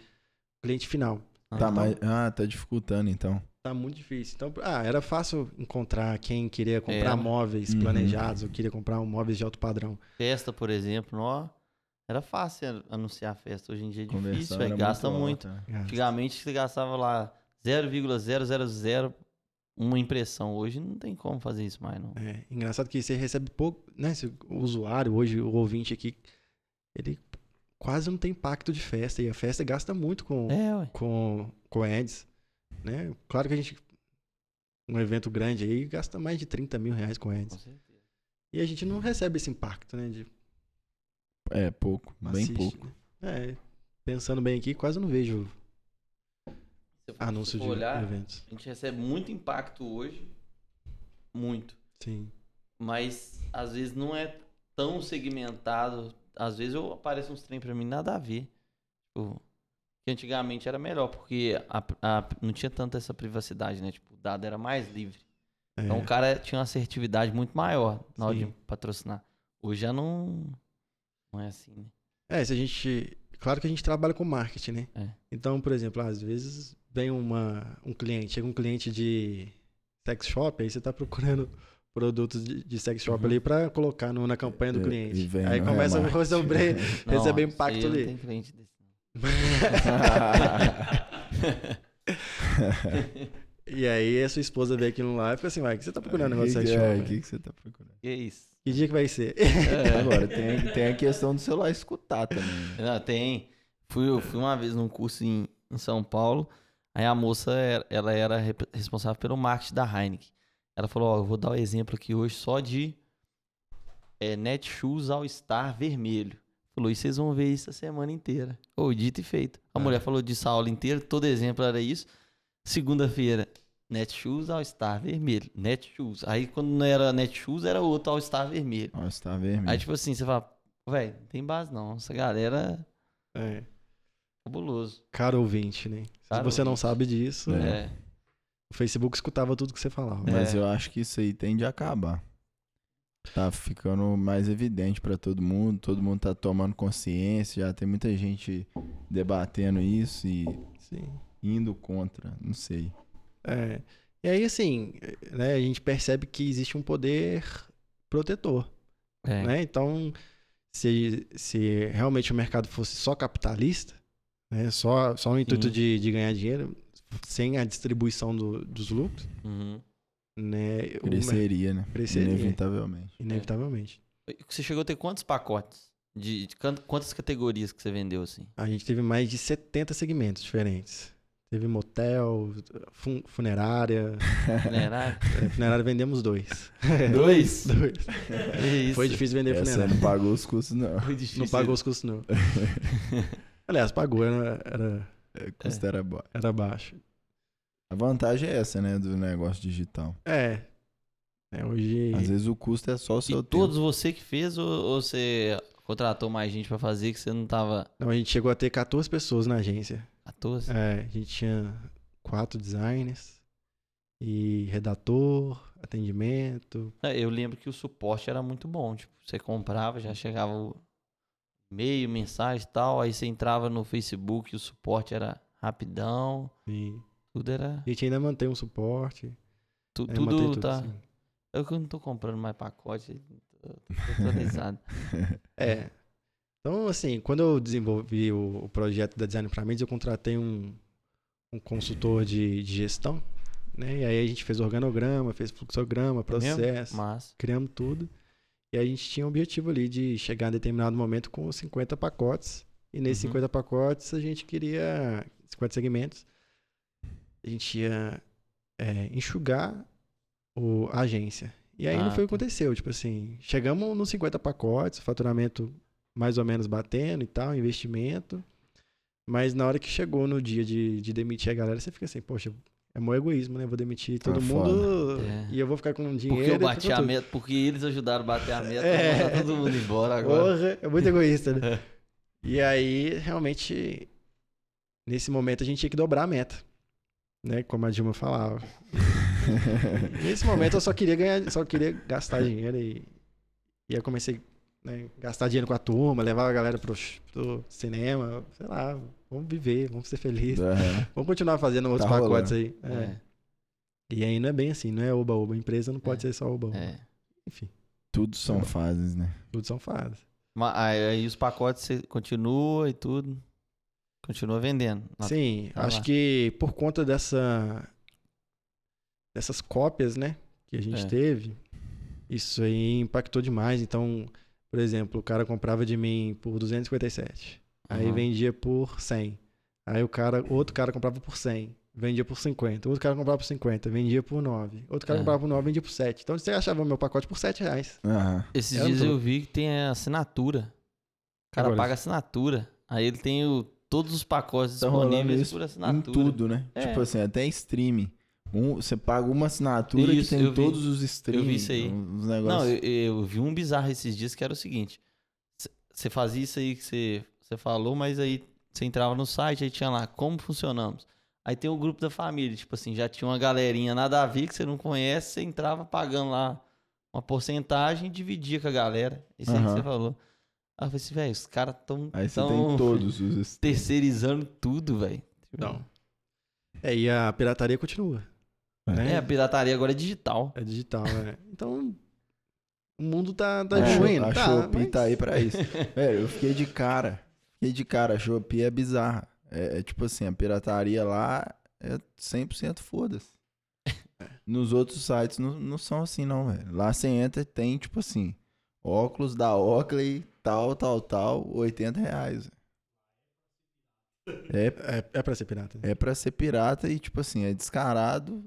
cliente final. Tá, aham. mas, ah, tá dificultando então. Tá muito difícil. Então, ah, era fácil encontrar quem queria comprar Era. móveis Uhum. planejados ou queria comprar um móveis de alto padrão. Festa, por exemplo, ó, era fácil anunciar a festa. Hoje em dia é difícil, Conversão era Gasta muito. alta. né? Antigamente você gastava lá 0,000 uma impressão. Hoje não tem como fazer isso mais, não. É, engraçado que você recebe pouco, né? O usuário, hoje, o ouvinte aqui, ele quase não tem impacto de festa. E a festa gasta muito com, É, com, com ads. Né? Claro que a gente. Um evento grande aí gasta mais de 30 mil reais com Com ads. certeza. E a gente não recebe esse impacto, né? De É, pouco, bem assiste, pouco. né? É, pensando bem aqui, quase não vejo Se eu for- anúncio se de olhar, eventos. a gente recebe muito impacto hoje. Muito. Sim. Mas às vezes não é tão segmentado. Às vezes eu apareço uns trem pra mim nada a ver. Tipo, que antigamente era melhor, porque a- a- não tinha tanta essa privacidade, né? Tipo, o dado era mais livre. É, Então o cara tinha uma assertividade muito maior na hora Sim. de patrocinar. Hoje já não, não é assim, né? É, se a gente. Claro que a gente trabalha com marketing, né? É. Então, por exemplo, às vezes vem uma, um cliente, chega um cliente de sex shop, aí você tá procurando produtos de, de sex shop Uhum. ali pra colocar no- na campanha do E- cliente. vem aí no começa a remarketing. receber, receber Não, impacto ali. Não tem cliente desse. E aí a sua esposa vê aquilo lá e fica assim, vai, o que você tá procurando no negócio de que, é, que, que você tá procurando? Que isso? Que dia que vai ser? É. Agora, tem, tem a questão do celular escutar também. né? Não, tem. Fui, eu fui uma vez num curso em, em São Paulo. Aí a moça, era- ela era rep- responsável pelo marketing da Heineken. Ela falou, ó, eu vou dar o exemplo aqui hoje só de é, Netshoes All Star vermelho. Falou, e vocês vão ver isso a semana inteira. Ô, dito e feito. A Ah. mulher falou disso a aula inteira, todo exemplo era isso. Segunda-feira, Netshoes All Star vermelho. Netshoes. Aí quando não era Netshoes, era outro All Star vermelho. Nossa, tá vermelho. Aí tipo assim, você fala, velho, não tem base não. Essa galera é É, fabuloso. caro ouvinte, né? Se Caro você não ouvinte. sabe disso, É. É. o Facebook escutava tudo que você falava. Mas É. eu acho que isso aí tende a acabar. Tá ficando mais evidente pra todo mundo, todo mundo tá tomando consciência, já tem muita gente debatendo isso e Sim. indo contra, não sei. É. E aí, assim, né, a gente percebe que existe um poder protetor. É. Né? Então, se, se realmente o mercado fosse só capitalista, né, só, só o intuito de, de ganhar dinheiro, sem a distribuição do- dos lucros, Uhum. Né, Cresceria, né? Cresceria. Inevitavelmente. inevitavelmente. Você chegou a ter quantos pacotes? De, de quan- quantas categorias que você vendeu assim? A gente teve mais de 70 segmentos diferentes. Teve motel, fun- funerária. Funerário? É, funerária vendemos dois. Dois? dois. Isso? Foi difícil vender Essa funerária. não pagou os custos, não. Foi difícil. Não pagou os custos, não. Aliás, pagou, era, era, É, custo era bom. era baixo. A vantagem é essa, né, do negócio digital. É. É, hoje. Às vezes o custo é só o seu E tempo. todos você que fez ou, ou você contratou mais gente pra fazer que você não tava Não, a gente chegou a ter 14 pessoas na agência. 14? É, a gente tinha quatro designers e redator, atendimento. É, Eu lembro que o suporte era muito bom. Tipo, você comprava, já chegava o e-mail, mensagem e tal. Aí você entrava no Facebook, o suporte era rapidão. E Tudo era. a gente ainda mantém um suporte. tu- É, tudo tudo, tá. sim. Eu que não tô comprando mais pacote. Tô, tô atualizado. É. Então, assim, quando eu desenvolvi o, o projeto da Design para Mídia, eu contratei um, um consultor de, de gestão, né? E aí a gente fez organograma, fez fluxograma, processo, Mas. criamos tudo. E a gente tinha um objetivo ali de chegar em determinado momento com 50 pacotes. E nesses Uhum. 50 pacotes a gente queria 50 segmentos. A gente ia é, enxugar o, a agência. E aí não Ah, foi o que tá. aconteceu. Tipo assim, chegamos nos 50 pacotes, faturamento mais ou menos batendo e tal, investimento. Mas na hora que chegou no dia de, de demitir a galera, você fica assim, poxa, é meu egoísmo, né? Vou demitir todo Tá mundo É. e eu vou ficar com dinheiro. Porque eu bati a tudo. meta, porque eles ajudaram a bater a meta, É. mandar todo mundo embora agora. Porra, é muito egoísta, né? E aí, realmente, nesse momento a gente tinha que dobrar a meta. Né? Como a Dilma falava. nesse momento eu só queria ganhar, só queria gastar dinheiro e, e eu comecei né, gastar dinheiro com a turma, levar a galera pro, pro cinema, sei lá, vamos viver, vamos ser felizes. Aham. Vamos continuar fazendo outros Tá pacotes rolando. aí. É. É, E aí não é bem assim, não é oba-oba. A empresa não pode É. ser só oba-oba. é. Enfim, Tudo são fases, né? tudo são fadas. Mas aí, aí os pacotes você continua e tudo. Continua vendendo. Sim, tá acho lá. que por conta dessa dessas cópias, né, que a gente É. teve, isso aí impactou demais. Então, por exemplo, o cara comprava de mim por 257. Aí Aham. vendia por 100. Aí o cara, outro cara comprava por 100, vendia por 50. Outro cara comprava por 50, vendia por 9. Outro cara É. comprava por 9, vendia por 7. Então você achava meu pacote por 7 reais. Aham. Esses Era dias tudo. eu vi que tem a assinatura. O cara Agora, paga assinatura. Aí ele tem o- todos os pacotes Tá disponíveis por Em assinatura. tudo, né? É. Tipo assim, até streaming. Um, você paga uma assinatura Isso, que tem eu vi. todos os streams. Eu vi isso aí. Os Não, negócios. eu, eu vi um bizarro esses dias que era o seguinte: você fazia isso aí que você você falou, mas aí você entrava no site, aí tinha lá como funcionamos. Aí tem o grupo da família, tipo assim, já tinha uma galerinha nada a ver que você não conhece, você entrava pagando lá uma porcentagem e dividia com a galera. Isso aí que você falou. Aí eu falei assim, velho, os caras tão, Aí você tão tem todos os terceirizando tudo, velho. Não. É, e a pirataria continua. né? É, a pirataria agora é digital. É digital, é. Então, o mundo tá, tá É, a tá, Shopee mas- tá aí pra isso. Velho, eu fiquei de cara. Fiquei de cara. A Shopee é bizarra. É, é tipo assim, a pirataria lá é 100% foda-se. Nos outros sites não, não são assim, não, velho. Lá você entra e tem, tipo assim, óculos da Oakley, tal, tal, tal, 80 reais. É, É, é pra ser pirata. é pra ser pirata e, tipo assim, é descarado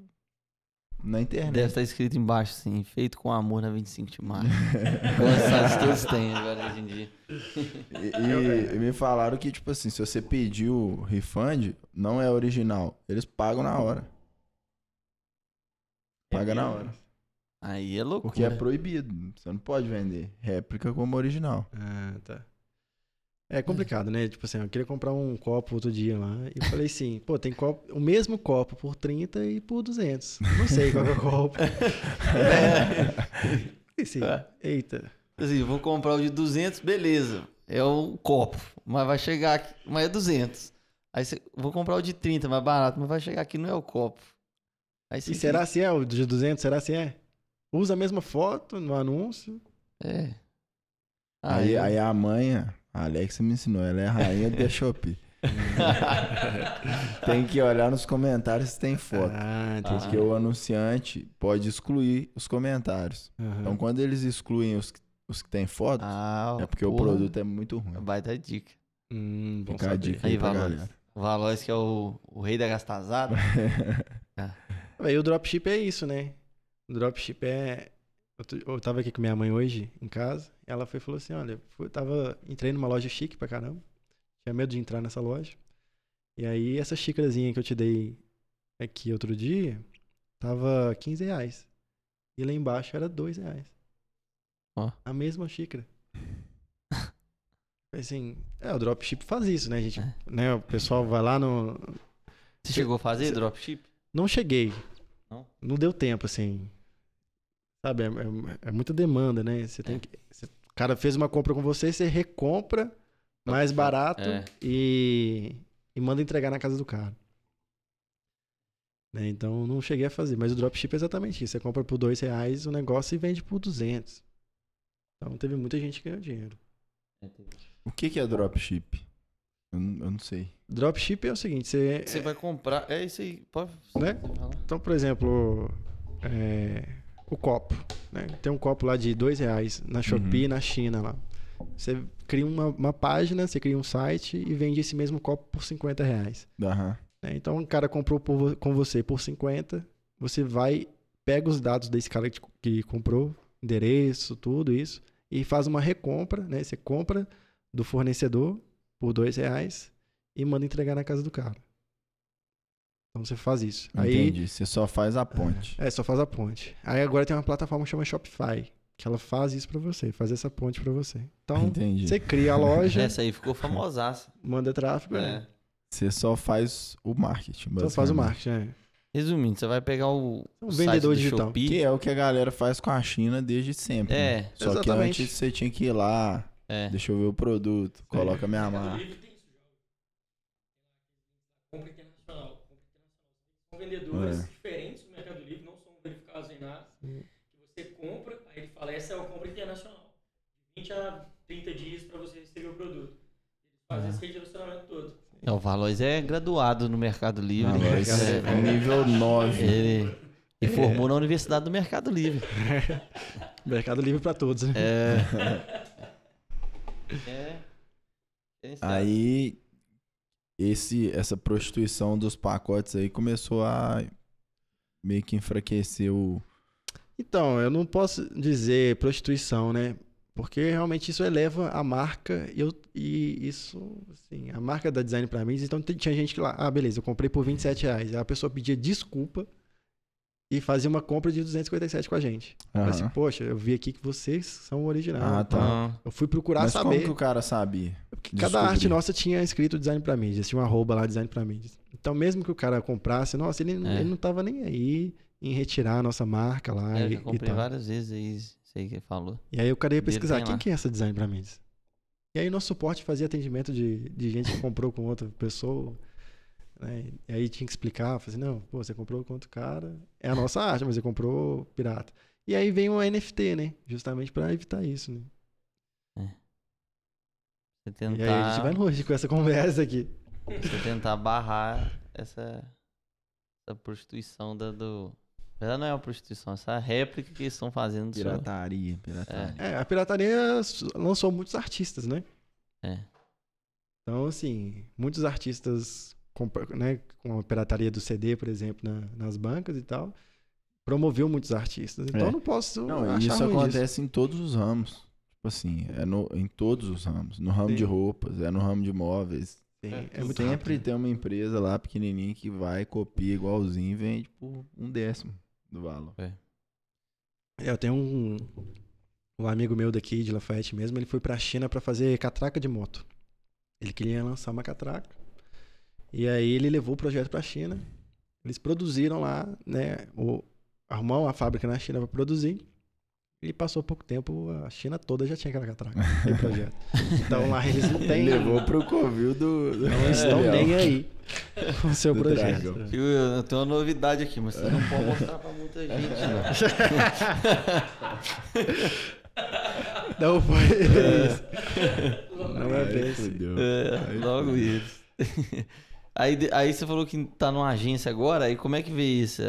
na internet. Deve estar escrito embaixo assim, feito com amor na 25 de maio. Sites todos têm agora hoje em dia. E, e me falaram que, tipo assim, se você pedir o refund, não é original. Eles pagam na hora. Paga na hora. Aí é loucura. Porque é proibido. Você não pode vender réplica como original. Ah, tá. É complicado, né? Tipo assim, eu queria comprar um copo outro dia lá. E eu falei assim, pô, tem copo, o mesmo copo por 30 e por 200. Não sei qual que é o copo. é. E assim, É. eita. Assim, vou comprar o de 200, beleza. É o copo. Mas vai chegar aqui, mas é 200. Aí você, vou comprar o de 30, mais barato, mas vai chegar aqui não é o copo. Aí você E será se é o de 200? Será se é? Usa a mesma foto no anúncio. É. Aí, eu- aí a mãe, a Alexa me ensinou, ela é a rainha da Shopee. tem que olhar nos comentários se tem foto. Ah, entendi. Porque o anunciante pode excluir os comentários. Aham. Então quando eles excluem os, que- os que tem foto, Ah, é porque o porra, produto é muito ruim. Vai dar dica. Hum, Fica a saber. dica Aí, aí Valores. O Valores que é o, o rei da gastazada. Aí o dropship é isso, né? O dropship é. Eu, tava aqui com minha mãe hoje em casa. E ela foi e falou assim: olha, eu tava. Entrei numa loja chique pra caramba. Tinha medo de entrar nessa loja. E aí essa xícarazinha que eu te dei aqui outro dia tava 15 reais. E lá embaixo era 2 reais. Ó. A mesma xícara. Assim, é, o dropship faz isso, né? A gente, É. né, o pessoal vai lá no, Você chegou a fazer dropship? não cheguei. Não? deu tempo, assim. Sabe, é, é- é muita demanda, né? Você tem É. que. você- o cara fez uma compra com você, você recompra mais barato É. e, e manda entregar na casa do cara. Né, Então não cheguei a fazer. Mas o dropship é exatamente isso. Você compra por dois reais o negócio e vende por 200. Então teve muita gente que ganhou dinheiro. O que, que é dropship? Eu, não- eu não sei. Dropship é o seguinte, você. Você vai comprar. É isso aí. Pode Né? Então, por exemplo, é, o copo. né? Tem um copo lá de dois reais na Shopee e na China lá. Você cria uma, uma página, você cria um site e vende esse mesmo copo por 50 reais. Aham. né? Então, o cara comprou por com você por 50, você vai, pega os dados desse cara que, que comprou, endereço, tudo isso, e faz uma recompra, né? Você compra do fornecedor por dois reais e manda entregar na casa do cara. Então você faz isso. Aí Entendi. Você só faz a ponte. é, só faz a ponte. Aí agora tem uma plataforma que chama Shopify, que ela faz isso pra você, faz essa ponte pra você. Então, Entendi. você cria a loja, Essa aí ficou famosaça. manda tráfego, É. né? Você só faz o marketing, Então faz o marketing, né? Resumindo, você vai pegar o, Um o vendedor site do digital. Shopee. Que é o que a galera faz com a China desde sempre. né? É, Só que Exatamente. antes você tinha que ir lá, é. deixa eu ver o produto, coloca minha marca. Livre tem isso já. Compra internacional. Compra internacional. São vendedores É. diferentes do Mercado Livre, não são verificados em nada. Sim. Que você compra, aí ele fala, essa é a compra internacional. De 20 a 30 dias para você receber o produto. Eles fazem esse redirecionamento todo. É, o Valois é graduado no Mercado Livre. Ah, É, é nível 9. ele e formou na Universidade do Mercado Livre. Mercado livre pra todos, né? É. é. Aí esse essa prostituição dos pacotes aí começou a meio que enfraquecer o Então, eu não posso dizer prostituição, né? Porque realmente isso eleva a marca e, eu, e isso, assim, a marca da Design pra mim. Então tinha gente que lá, ah, beleza, eu comprei por 27 reais. Aí a pessoa pedia desculpa e fazia uma compra de 257 com a gente. Falei assim, poxa, eu vi aqui que vocês são o original. Ah, tá. Eu fui procurar Mas como saber. que o cara sabia? Porque cada arte nossa tinha escrito design pra mídias, tinha uma arroba lá, design pra mídias. Então, mesmo que o cara comprasse, nossa, ele, É. ele não tava nem aí em retirar a nossa marca lá é, eu e, já e comprei tal. várias vezes aí, aí que ele falou. E aí o cara ia pesquisar, quem lá. que é essa design pra mídias? E aí nosso suporte fazia atendimento de, de gente que comprou com outra pessoa. Né? E aí tinha que explicar, assim, não, pô, você comprou com outro cara, é a nossa arte, mas você comprou pirata. E aí vem o NFT, né? Justamente pra evitar isso, né? Você E tentar, aí a gente vai longe com essa conversa aqui. você tentar barrar essa, essa prostituição da, do. Na verdade, não é uma prostituição, essa réplica que eles estão fazendo do seu- Pirataria, pirataria. É, a pirataria lançou muitos artistas, né? É. Então, assim, muitos artistas compra- né, com a pirataria do CD, por exemplo, na- nas bancas e tal, promoveu muitos artistas. Então, É. eu não posso Não, achar isso ruim disso. acontece em todos os ramos. Tipo assim, é no, em todos os ramos. No ramo Sim. de roupas, é no ramo de móveis. Sim, É, é Sempre rápido, tem uma empresa lá pequenininha que vai, copia igualzinho e vende por um décimo do valor. É, eu tenho um, um amigo meu daqui, de Lafayette mesmo, ele foi pra China pra fazer catraca de moto. Ele queria lançar uma catraca. E aí ele levou o projeto pra China. Eles produziram lá, né? O, arrumou uma fábrica na China pra produzir. E passou pouco tempo, a China toda já tinha aquela catraca, aquele projeto. Então lá eles não têm. Levou pro covil do. do Não estão Gabriel. nem aí com o seu Do projeto. Viu, eu tenho uma novidade aqui, mas você não pode mostrar pra muita gente, não. Não foi isso. Não é bem assim. fudeu. É, logo isso. Aí, aí você falou que tá numa agência agora, aí como é que vê isso?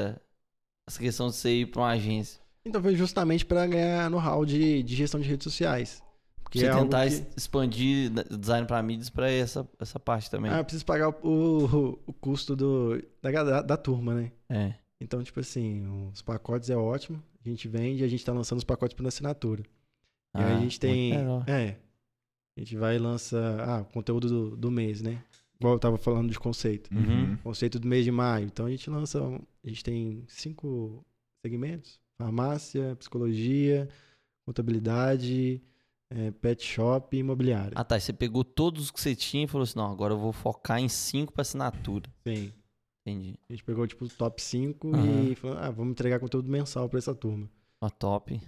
Essa questão de você ir pra uma agência? Então foi justamente para ganhar know-how de, de gestão de redes sociais. Porque você é tentar que- expandir design pra mídias pra essa, essa parte também. Ah, eu preciso pagar o, o, o custo do, da, da, da turma, né? É. Então, tipo assim, os pacotes é ótimo. A gente vende e a gente tá lançando os pacotes por assinatura. e aí Ah, a gente tem. É. A gente vai e lança. Ah, conteúdo do, do mês, né? Igual eu tava falando de conceito. Uhum. Conceito do mês de maio. Então a gente lança. A gente tem cinco segmentos: farmácia, psicologia, contabilidade, eh, pet shop e imobiliário. Ah, tá. e Você pegou todos os que você tinha e falou assim: não, agora eu vou focar em cinco pra assinatura. Sim. Entendi. A gente pegou tipo o top 5 Aham. e falou: ah, vamos entregar conteúdo mensal para essa turma. Ó, top.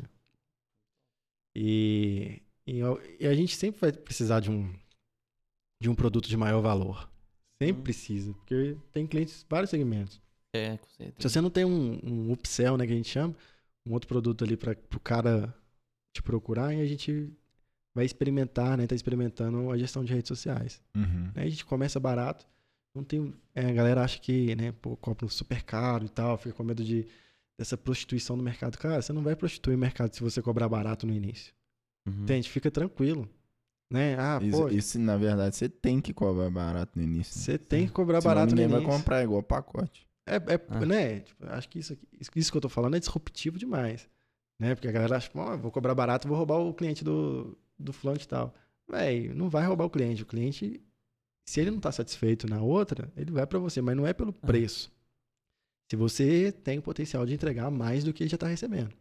E, e, e a gente sempre vai precisar de um, de um produto de maior valor. Sempre Hum. precisa, porque tem clientes de vários segmentos. É, com Se certeza. você não tem um, um upsell, né, que a gente chama, um outro produto ali para o cara te procurar, e a gente vai experimentar, né, tá experimentando a gestão de redes sociais. Uhum. Aí a gente começa barato, não tem, é, a galera acha que, né, pô, compra super caro e tal, fica com medo de dessa prostituição do mercado. Cara, você não vai prostituir o mercado se você cobrar barato no início. Uhum. Entende? Fica tranquilo. Né? Ah, Isso, isso, na verdade, você tem que cobrar barato no início. né? você tem que cobrar Senão barato no ninguém início. vai comprar igual pacote. É, é Ah. né? Tipo, acho que isso, aqui- isso- isso que eu tô falando é disruptivo demais. Né? Porque a galera acha, ó, vou cobrar barato, vou roubar o cliente do, do fulano e tal. Véi, não vai roubar o cliente. O cliente, se ele não tá satisfeito na outra, ele vai para você, mas não é pelo Ah. preço. Se você tem o potencial de entregar mais do que ele já tá recebendo.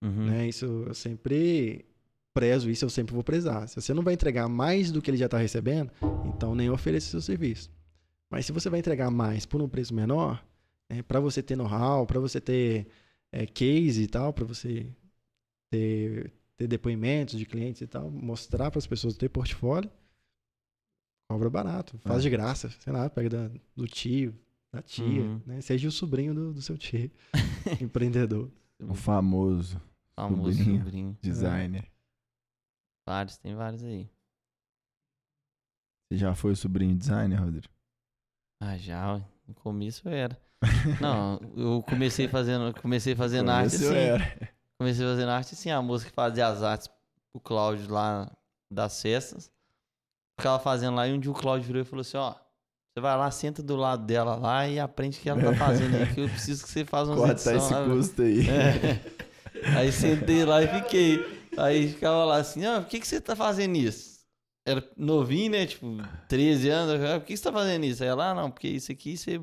Uhum. né? Isso eu sempre prezo, isso eu sempre vou prezar. Se você não vai entregar mais do que ele já está recebendo, então nem ofereça seu serviço. Mas se você vai entregar mais por um preço menor, para você ter know-how, para você ter é, case e tal, para você ter, ter depoimentos de clientes e tal, mostrar para as pessoas ter portfólio, cobra barato, faz É. de graça, sei lá, pega da- do tio, da tia, Uhum. né? Seja o sobrinho do, do seu tio, empreendedor. O famoso Famoso sobrinho. sobrinho. designer. Vários, tem vários aí. Você já foi sobrinho designer, Rodrigo? Ah, já, no começo eu era. Não, eu comecei fazendo, comecei fazendo arte assim. era. Comecei fazendo arte assim, a moça que fazia as artes pro Cláudio lá das festas. Ficava fazendo lá e um dia o Cláudio virou e falou assim, ó, você vai lá, senta do lado dela lá e aprende o que ela tá fazendo aí, que eu preciso que você faça umas Corta edições esse lá." custo aí. É. Aí sentei lá e fiquei. Aí ficava lá assim, ah, por que, que você tá fazendo isso? Era novinho, né? Tipo, 13 anos. "Ah, Por que você tá fazendo isso? Aí ela, ah, não, porque isso aqui você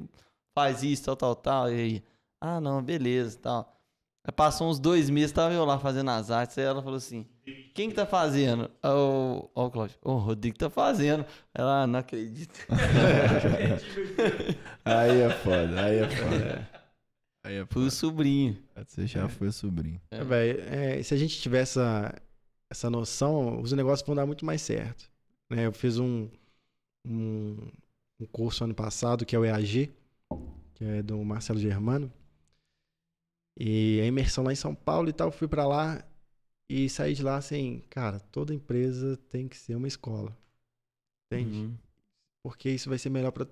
faz isso, tal, tal, tal. E aí, ah, não, beleza, tal. Aí passou uns dois meses, tava eu lá fazendo as artes. Aí ela falou assim: quem que tá fazendo? O, ó, o Cláudio, o Rodrigo tá fazendo. Ela, ah, não acredito. Aí é foda, aí é foda. Aí é Fui o sobrinho. Você já foi sobrinho. É. Véi, é, se a gente tiver essa, essa noção, os negócios vão dar muito mais certo. né? Eu fiz um, um, um curso ano passado, que é o EAG, que é do Marcelo Germano. E a imersão lá em São Paulo e tal, fui pra lá e saí de lá assim, cara, toda empresa tem que ser uma escola. Entende? Uhum. porque isso vai ser melhor para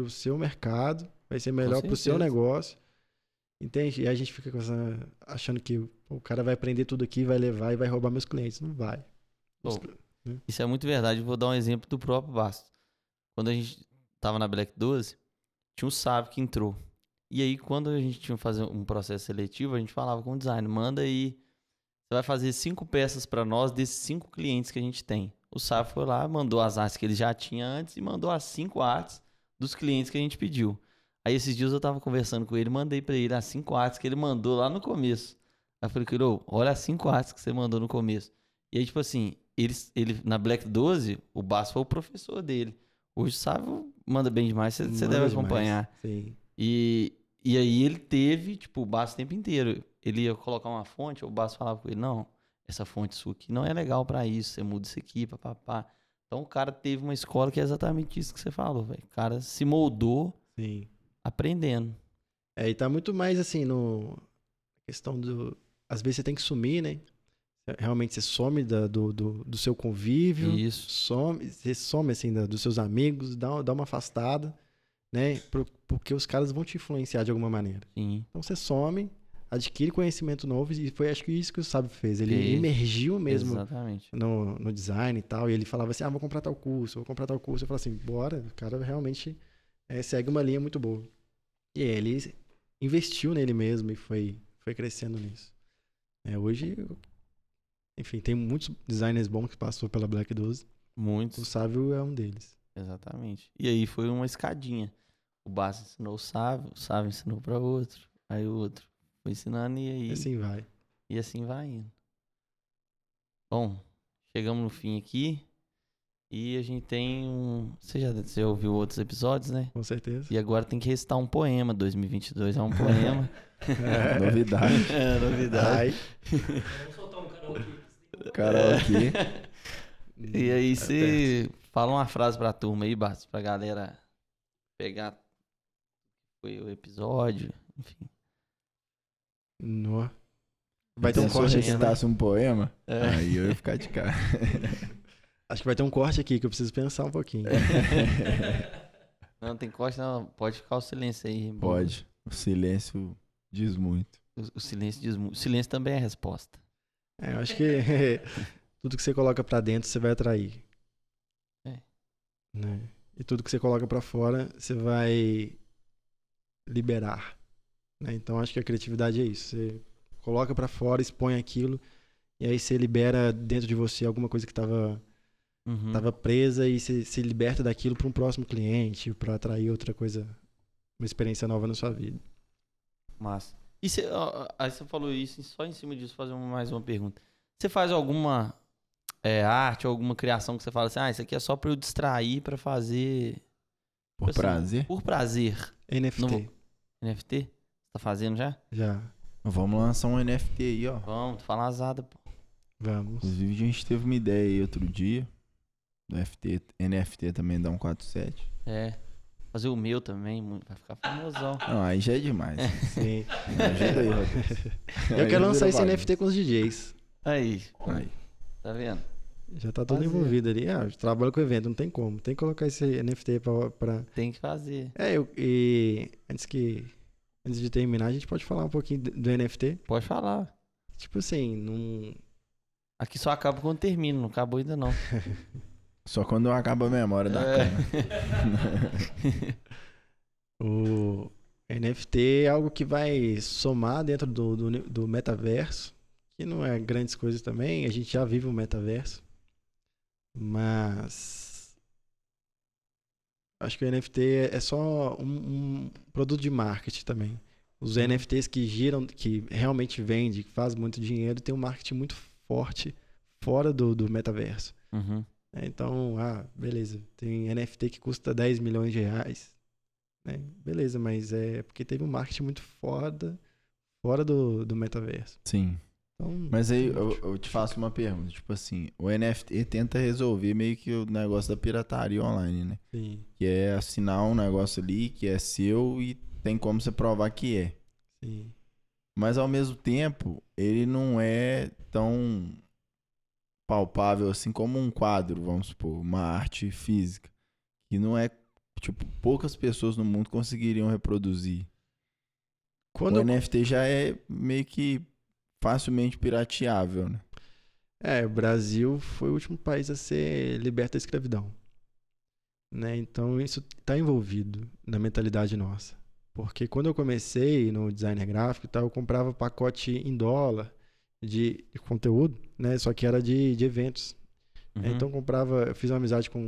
o seu mercado, vai ser melhor para o seu negócio. Entende? E a gente fica essa, achando que pô, o cara vai aprender tudo aqui, vai levar e vai roubar meus clientes. Não vai. Os- Pô, Isso é muito verdade. Vou dar um exemplo do próprio Bastos. Quando a gente tava na Black 12, tinha um sábio que entrou. E aí, quando a gente tinha que fazer um processo seletivo, a gente falava com o design, manda aí, você vai fazer cinco peças para nós desses cinco clientes que a gente tem. O sábio foi lá, mandou as artes que ele já tinha antes e mandou as cinco artes dos clientes que a gente pediu. Aí esses dias eu tava conversando com ele, mandei para ele as cinco artes que ele mandou lá no começo. Aí eu falei, Kiro, olha as cinco artes que você mandou no começo. E aí, tipo assim, ele, ele na Black 12, o Basso foi o professor dele. Hoje o Sávio manda bem demais, você você deve demais. acompanhar. Sim. E, e aí ele teve, tipo, o Basso o tempo inteiro. Ele ia colocar uma fonte, o Basso falava com ele, não, essa fonte sua aqui não é legal pra isso, você muda isso aqui, papapá. Então o cara teve uma escola que é exatamente isso que você falou, velho. O cara se moldou Sim. Aprendendo. É, e tá muito mais assim no questão do. Às vezes você tem que sumir, né? Realmente você some da- do, do, do seu convívio. Isso. some, você some assim da- dos seus amigos, dá, dá uma afastada, né? Porque os caras vão te influenciar de alguma maneira. Sim. Então você some, adquire conhecimento novo e foi acho que isso que o Sábio fez. Ele emergiu mesmo Exatamente. no, no design e tal. E ele falava assim: ah, vou comprar tal curso, vou comprar tal curso. Eu falava assim: bora, o cara realmente eh, segue uma linha muito boa. E ele investiu nele mesmo e foi, foi crescendo nisso. É, hoje, enfim, tem muitos designers bons que passou pela Black 12. O Muitos. Sávio é um deles. Exatamente. E aí foi uma escadinha. O Basso ensinou o Sávio, o Sávio ensinou para outro, aí o outro foi ensinando e aí E assim vai. e assim vai indo. Bom, chegamos no fim aqui e a gente tem um, você já, você já ouviu outros episódios, né? Com certeza. E agora tem que recitar um poema. 2022 é um poema. Novidade. é, novidade. Vamos soltar um karaokê. Karaokê. E aí você fala uma frase pra turma aí, Bastos, pra galera pegar foi o episódio, enfim. No. Vai ter um corte se eu aqui, né? recitasse um poema, É. aí eu ia ficar de cara. Acho que vai ter um corte aqui que eu preciso pensar um pouquinho. Não, tem corte, não. Pode ficar o silêncio aí. Pode. O silêncio diz muito. O, o silêncio diz muito. O silêncio também é resposta. É, eu acho que tudo que você coloca pra dentro você vai atrair. É. Né? E tudo que você coloca pra fora você vai liberar. né? Então acho que a criatividade é isso. Você coloca pra fora, expõe aquilo e aí você libera dentro de você alguma coisa que tava, Uhum. tava presa e você se liberta daquilo para um próximo cliente, pra atrair outra coisa, uma experiência nova na sua vida. Massa. E você, ó, aí você falou isso, só em cima disso, fazer mais uma pergunta. Você faz alguma é, arte ou alguma criação que você fala assim, ah, isso aqui é só pra eu distrair, pra fazer... Por assim, prazer. Por prazer. NFT, Não- NFT? Tá fazendo já? já. Vamos lançar um NFT aí, ó. Vamos, fala azada, pô. Vamos. Inclusive, a gente teve uma ideia aí outro dia. Do FT, NFT também dá um 47. É. Fazer o meu também, vai ficar famosão. Não, aí já é demais. Sim. Ajuda aí, Rodrigo. Eu Aí quero lançar esse. NFT com os DJs. Aí, Aí. tá vendo? Já tá todo Fazer. envolvido ali. Ah, trabalho com evento, não tem como. Tem que colocar esse NFT pra. pra... Tem que fazer. É, eu, e antes que. Antes de terminar, a gente pode falar um pouquinho do do NFT. Pode falar. Tipo assim, não. Aqui só acaba quando termina, não acabou ainda não. Só quando acaba a memória da É. câmera. O NFT é algo que vai somar dentro do, do, do metaverso, que não é grandes coisas também, a gente já vive o metaverso. Mas. Acho que o NFT é só um, um produto de marketing também. Os NFTs que giram, que realmente vendem, que faz muito dinheiro, tem um marketing muito forte fora do, do metaverso. Uhum. É, Então, ah, beleza. Tem NFT que custa 10 milhões de reais. né? Beleza, mas é porque teve um marketing muito foda fora do, do metaverso. Sim. Então, Mas aí tem eu, eu te faço uma pergunta. Tipo assim, o NFT tenta resolver meio que o negócio da pirataria online, né? Sim, Que é assinar um negócio ali que é seu e tem como você provar que é. sim. Mas ao mesmo tempo, ele não é tão palpável assim como um quadro, vamos supor, uma arte física. Que não é, tipo, poucas pessoas no mundo conseguiriam reproduzir. Quando o eu- NFT já é meio que facilmente pirateável, né? É, o Brasil foi o último país a ser liberto da escravidão. Né? Então isso está envolvido na mentalidade nossa. Porque quando eu comecei no designer gráfico e tal, eu comprava pacote em dólar de, de conteúdo, né? Só que era de, de eventos. Uhum. Então eu comprava, eu fiz uma amizade com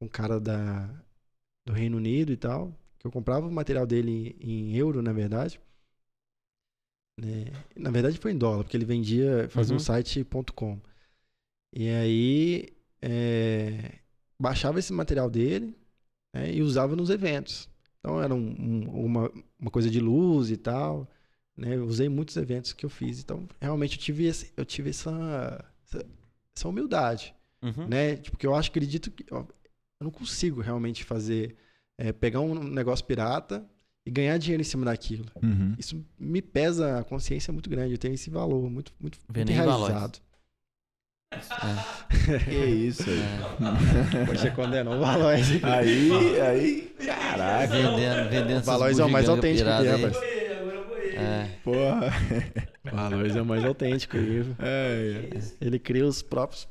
com um cara da, do Reino Unido e tal, que eu comprava o material dele em euro, na verdade. Né? Na verdade foi em dólar, porque ele vendia, fazia Uhum. um site.com. E aí é, baixava esse material dele né, e usava nos eventos. Então era um- um- uma, uma coisa de luz e tal. Né? Eu usei muitos eventos que eu fiz. Então, realmente eu tive, esse, eu tive essa, essa, essa humildade Uhum. né? Tipo, que eu acho, acredito que ó, eu não consigo realmente fazer, é, pegar um negócio pirata e ganhar dinheiro em cima daquilo. Uhum. Isso me pesa a consciência muito grande, eu tenho esse valor muito, muito, muito em valores. enraizado. É, Que isso aí. é. Poxa, condenou o Valois. Aí, aí, caraca. Vendendo, vendendo Valois é o mais autêntico que tem, rapaz. É. Porra. O Valois é o mais autêntico. Ele, É, ele cria os próprios.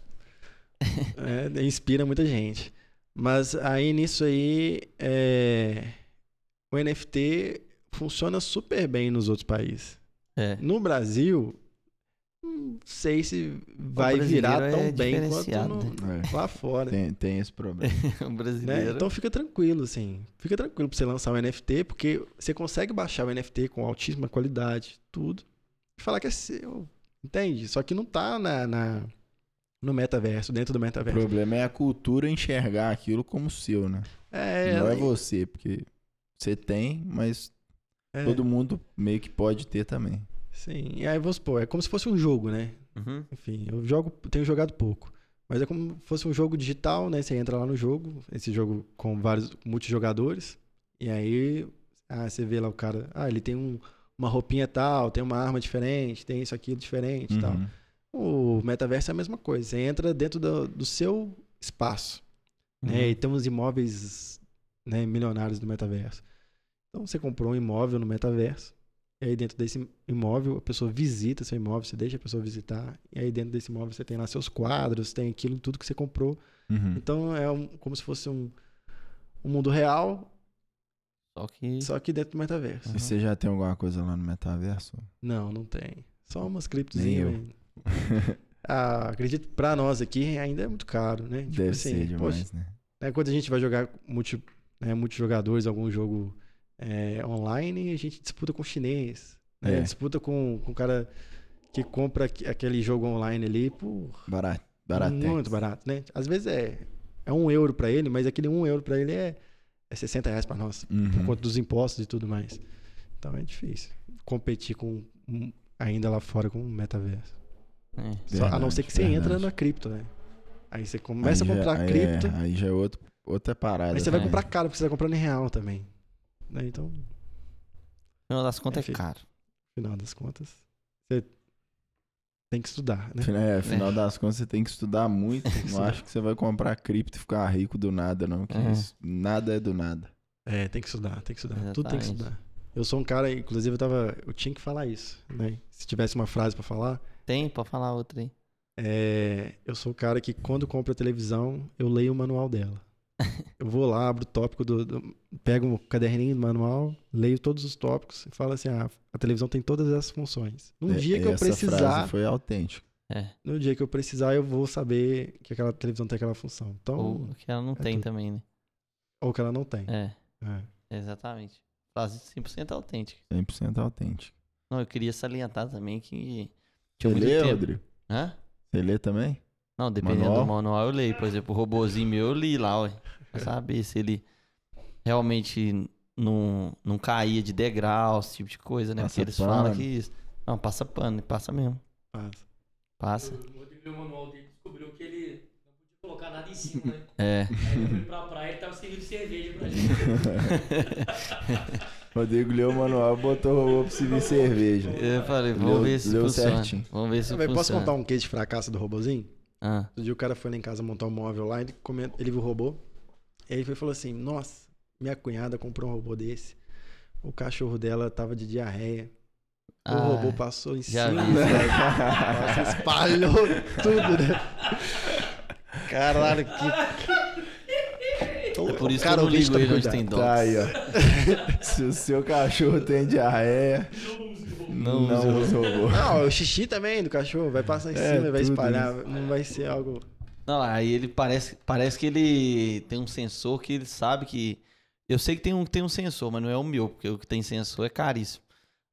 é, inspira muita gente. Mas aí nisso aí, é, o NFT funciona super bem nos outros países. É. No Brasil, não sei se vai virar tão é bem quanto no- é. lá fora. Tem, tem esse problema. o né? brasileiro. Então fica tranquilo, assim. Fica tranquilo pra você lançar um NFT, porque você consegue baixar o NFT com altíssima qualidade, tudo, e falar que é seu. Entende? Só que não tá na, na- no metaverso, dentro do O metaverso. problema é a cultura enxergar aquilo como seu, né? É, Não é você, porque você tem, mas é, todo mundo meio que pode ter também. Sim. E aí, vamos supor, é como se fosse um jogo, né? Uhum. Enfim, eu jogo, tenho jogado pouco. Mas é como se fosse um jogo digital, né? Você entra lá no jogo, esse jogo com vários multijogadores. E aí, ah, você vê lá o cara, ah, ele tem um- uma roupinha tal, tem uma arma diferente, tem isso, aquilo diferente e tal. Uhum. O metaverso é a mesma coisa. Você entra dentro do, do seu espaço. Né? E tem uns imóveis né, milionários do metaverso. Então você comprou um imóvel no metaverso. E aí dentro desse imóvel a pessoa visita seu imóvel, você deixa a pessoa visitar. E aí dentro desse imóvel você tem lá seus quadros, tem aquilo, tudo que você comprou. Uhum. Então é um- como se fosse um, um mundo real, Só que. só que dentro do metaverso. E você já tem alguma coisa lá no metaverso? Não, não tem. Só umas Nem criptozinhas. eu. Ah, acredito pra nós aqui ainda é muito caro, né? Tipo Deve assim, ser poxa, demais, né? né, quando a gente vai jogar multi, né, multijogadores, algum jogo é, online, a gente disputa com chinês. né? É. Disputa com, com o cara que compra aqu- aquele jogo online ali por Barato. Barato. muito barato, né? Às vezes é, é um euro pra ele, mas aquele um euro pra ele é, é 60 reais pra nós, por Uhum. conta dos impostos e tudo mais. Então é difícil competir com ainda lá fora com o metaverso. É. Só- a não Verdade, ser que você entra verdade. na cripto, né? Aí você começa Aí a comprar aí cripto, É, aí já é outro, outra parada. aí você vai É. comprar caro, porque você tá comprando em real também. Né? Então, no No final das contas Enfim. é caro. final das contas, você tem que estudar, né? É, afinal das contas, você tem que estudar muito. Não estudar. acho que você vai comprar cripto e ficar rico do nada, não. Que É. isso, nada é do nada. É, tem que estudar, tem que estudar. Tudo tem que Exatamente. estudar. Eu sou um cara, inclusive eu tava, eu tinha que falar isso, né? Se tivesse uma frase pra falar, Tem, pode falar outra aí. é, eu sou o cara que quando compro a televisão, eu leio o manual dela. Eu vou lá, abro o tópico do, do- pego um caderninho do manual, leio todos os tópicos e falo assim: ah, a televisão tem todas essas funções. Num É, dia que eu precisar, frase foi autêntica. É. no dia que eu precisar, eu vou saber que aquela televisão tem aquela função. Então, Ou ou, que ela não é tem tudo. também, né? que ela não tem. É, É. exatamente. Frase 100% autêntica. 100% autêntica. Não, eu queria salientar também que Você tinha lê, tempo. Rodrigo? Hã? Você lê também? Não, dependendo Manual? do manual eu leio. Por exemplo, o robozinho meu eu li lá, ué. Pra saber se ele realmente não, não caía de degrau, esse tipo de coisa, né? Passa Porque eles pano. falam que isso. Não, passa pano, passa mesmo. Passa. Passa. O Rodrigo leu o manual dele descobriu que ele não podia colocar nada em cima, né? É. Aí ele foi pra praia e tava servindo cerveja pra gente. Rodrigo leu o manual e botou o robô pra servir cerveja. Eu falei, vamos ver se leu funciona. certinho. Vamos ver se Mas funciona. posso contar um case de fracasso do robozinho? Ah, Outro dia o cara foi lá em casa montar um móvel lá, ele, ele viu o robô. E aí ele foi e falou assim: Nossa, minha cunhada comprou um robô desse. O cachorro dela tava de diarreia. O Ah, robô passou em cima. Nossa, espalhou tudo, né? Caralho, que. É por isso Cara, que eu não ligo ele toma onde tem dó. Tá aí, ó. Se o seu cachorro tem diarreia, Não não, use usa robô. Não, o xixi também do cachorro vai passar em É, cima e vai espalhar. Não vai ser algo. Não, aí ele parece, parece que ele tem um sensor que ele sabe que. Eu sei que tem um, tem um sensor, mas não é o meu, porque o que tem sensor é caríssimo.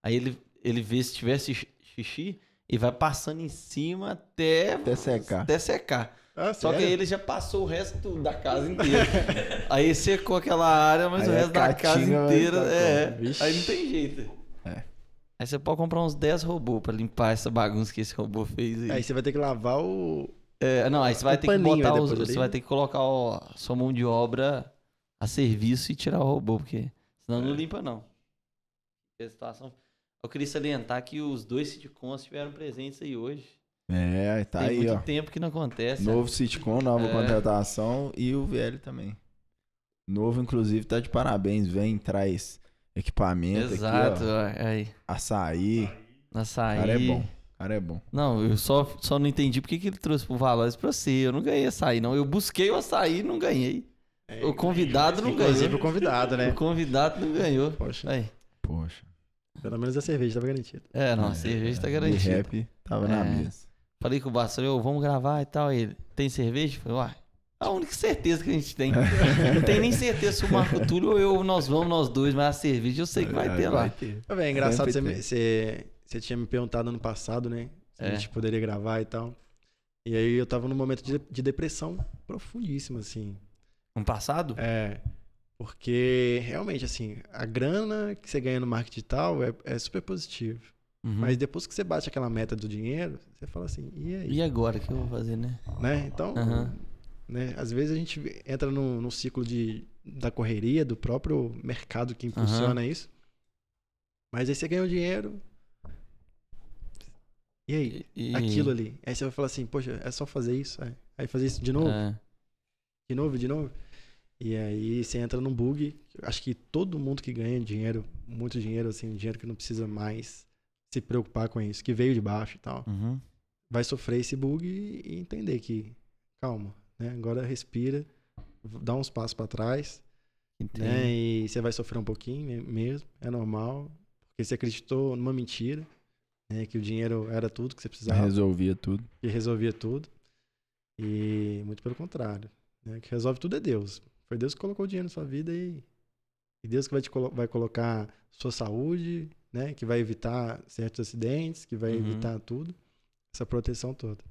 Aí ele, ele vê se tivesse xixi e vai passando em cima até, Até secar. até secar. Ah, Só que aí ele já passou o resto da casa inteira. aí secou aquela área, mas Aí o a resto da casa inteira. pra É, aí não tem jeito. É. Aí você pode comprar uns 10 robôs pra limpar essa bagunça que esse robô fez aí. Aí você vai ter que lavar o. É, não, aí você vai Um ter que botar os, você vai ter que colocar o- a sua mão de obra a serviço e tirar o robô, porque senão É. não limpa não. A situação. Eu queria salientar que os dois sitcoms estiveram presentes aí hoje. É, tá Tem aí, muito ó. tempo que não acontece. Novo sitcom, nova É. contratação e o VL também. Novo, inclusive, tá de parabéns. Vem, traz equipamento Exato, aqui, ó. ó, aí. Açaí. Na O cara é bom. O cara é bom. Não, eu só, só não entendi por que, que ele trouxe pro Valores pra você. Eu não ganhei açaí, não. Eu busquei o açaí e não ganhei. O convidado não Inclusive o ganhou. convidado, né? O convidado não ganhou. Poxa, Aí. Poxa. pelo menos a cerveja tava garantida. É, não, a É, cerveja tá O garantida. rap tava na É. mesa. Falei com o Bastão, eu, vamos gravar e tal. Ele, tem cerveja? Falei, uai, a única certeza que a gente tem. não tem nem certeza se o Marco Túlio ou eu, nós vamos, nós dois, mas a cerveja eu sei que vai ter lá. ter. Velho, é engraçado, você, você, você tinha me perguntado ano passado, né? Se É. a gente poderia gravar e tal. E aí eu tava num momento de, de depressão profundíssima, assim. No passado? É. Porque realmente, assim, a grana que você ganha no marketing digital é, é super positivo. Uhum. Mas depois que você bate aquela meta do dinheiro, você fala assim, e aí? E agora, o que eu vou fazer, né? Né? Então, Aham. Né? Às vezes a gente entra num, num ciclo de, da correria, do próprio mercado que impulsiona isso. Mas aí você ganha o dinheiro. E aí? E- Aquilo ali. Aí você vai falar assim, poxa, é só fazer isso? É. Aí fazer isso de novo, É. de novo, de novo. E aí você entra num bug. Acho que todo mundo que ganha dinheiro, muito dinheiro, assim, dinheiro que não precisa mais se preocupar com isso, que veio de baixo e tal, Uhum. vai sofrer esse bug e entender que, calma, né? Agora respira, dá uns passos para trás, Entendi. né? E você vai sofrer um pouquinho me- mesmo, é normal, porque você acreditou numa mentira, né? Que o dinheiro era tudo que você precisava, Resolvia tudo. que resolvia tudo. E muito pelo contrário, né? Que resolve tudo é Deus. Foi Deus que colocou o dinheiro na sua vida e, e Deus que vai te colo- vai colocar sua saúde, né? Que vai evitar certos acidentes, que vai Uhum. evitar tudo, essa proteção toda.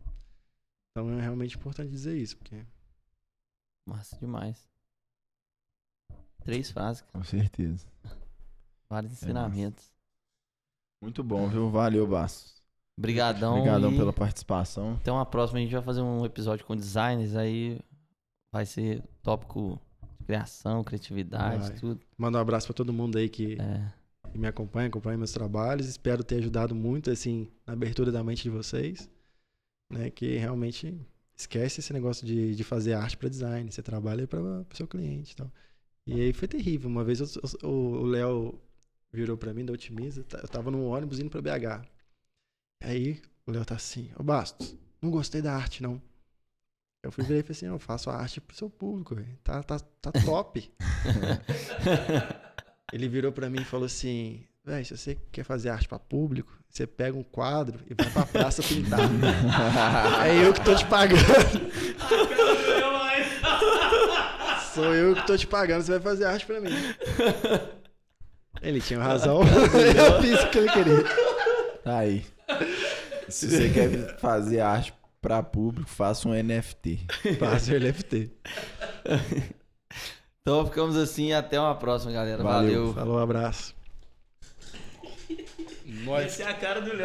Então é realmente importante dizer isso, porque Massa demais. Três frases, cara. Com certeza. vários É ensinamentos. Muito bom, viu? Valeu, Bastos. Obrigadão. Obrigadão e pela participação. Até uma próxima. A gente vai fazer um episódio com designers. Aí vai ser tópico de criação, criatividade, Vai. tudo. manda um abraço para todo mundo aí que, É. que me acompanha, acompanha meus trabalhos. Espero ter ajudado muito assim na abertura da mente de vocês, né? Que realmente esquece esse negócio de, de fazer arte para design. Você trabalha para o seu cliente, e tal. E aí foi terrível. Uma vez eu- eu- o Léo virou para mim da Otimiza. tá- Eu tava no ônibus indo para BH. Aí o Léo tá assim: Ô Bastos, não gostei da arte não. Eu fui ver e falei assim: Eu faço a arte pro seu público. Tá, tá, tá top. Ele virou pra mim e falou assim: Véi, se você quer fazer arte pra público, você pega um quadro e vai pra praça pintar. é eu que tô te pagando. Sou eu que tô te pagando, você vai fazer arte pra mim. Ele tinha razão. eu fiz o que ele queria. Tá aí. Se você quer fazer arte pra público, faça um NFT. Faça o LFT. Então ficamos assim e até uma próxima, galera. Valeu. Valeu. Falou, abraço. Essa é a cara do Léo.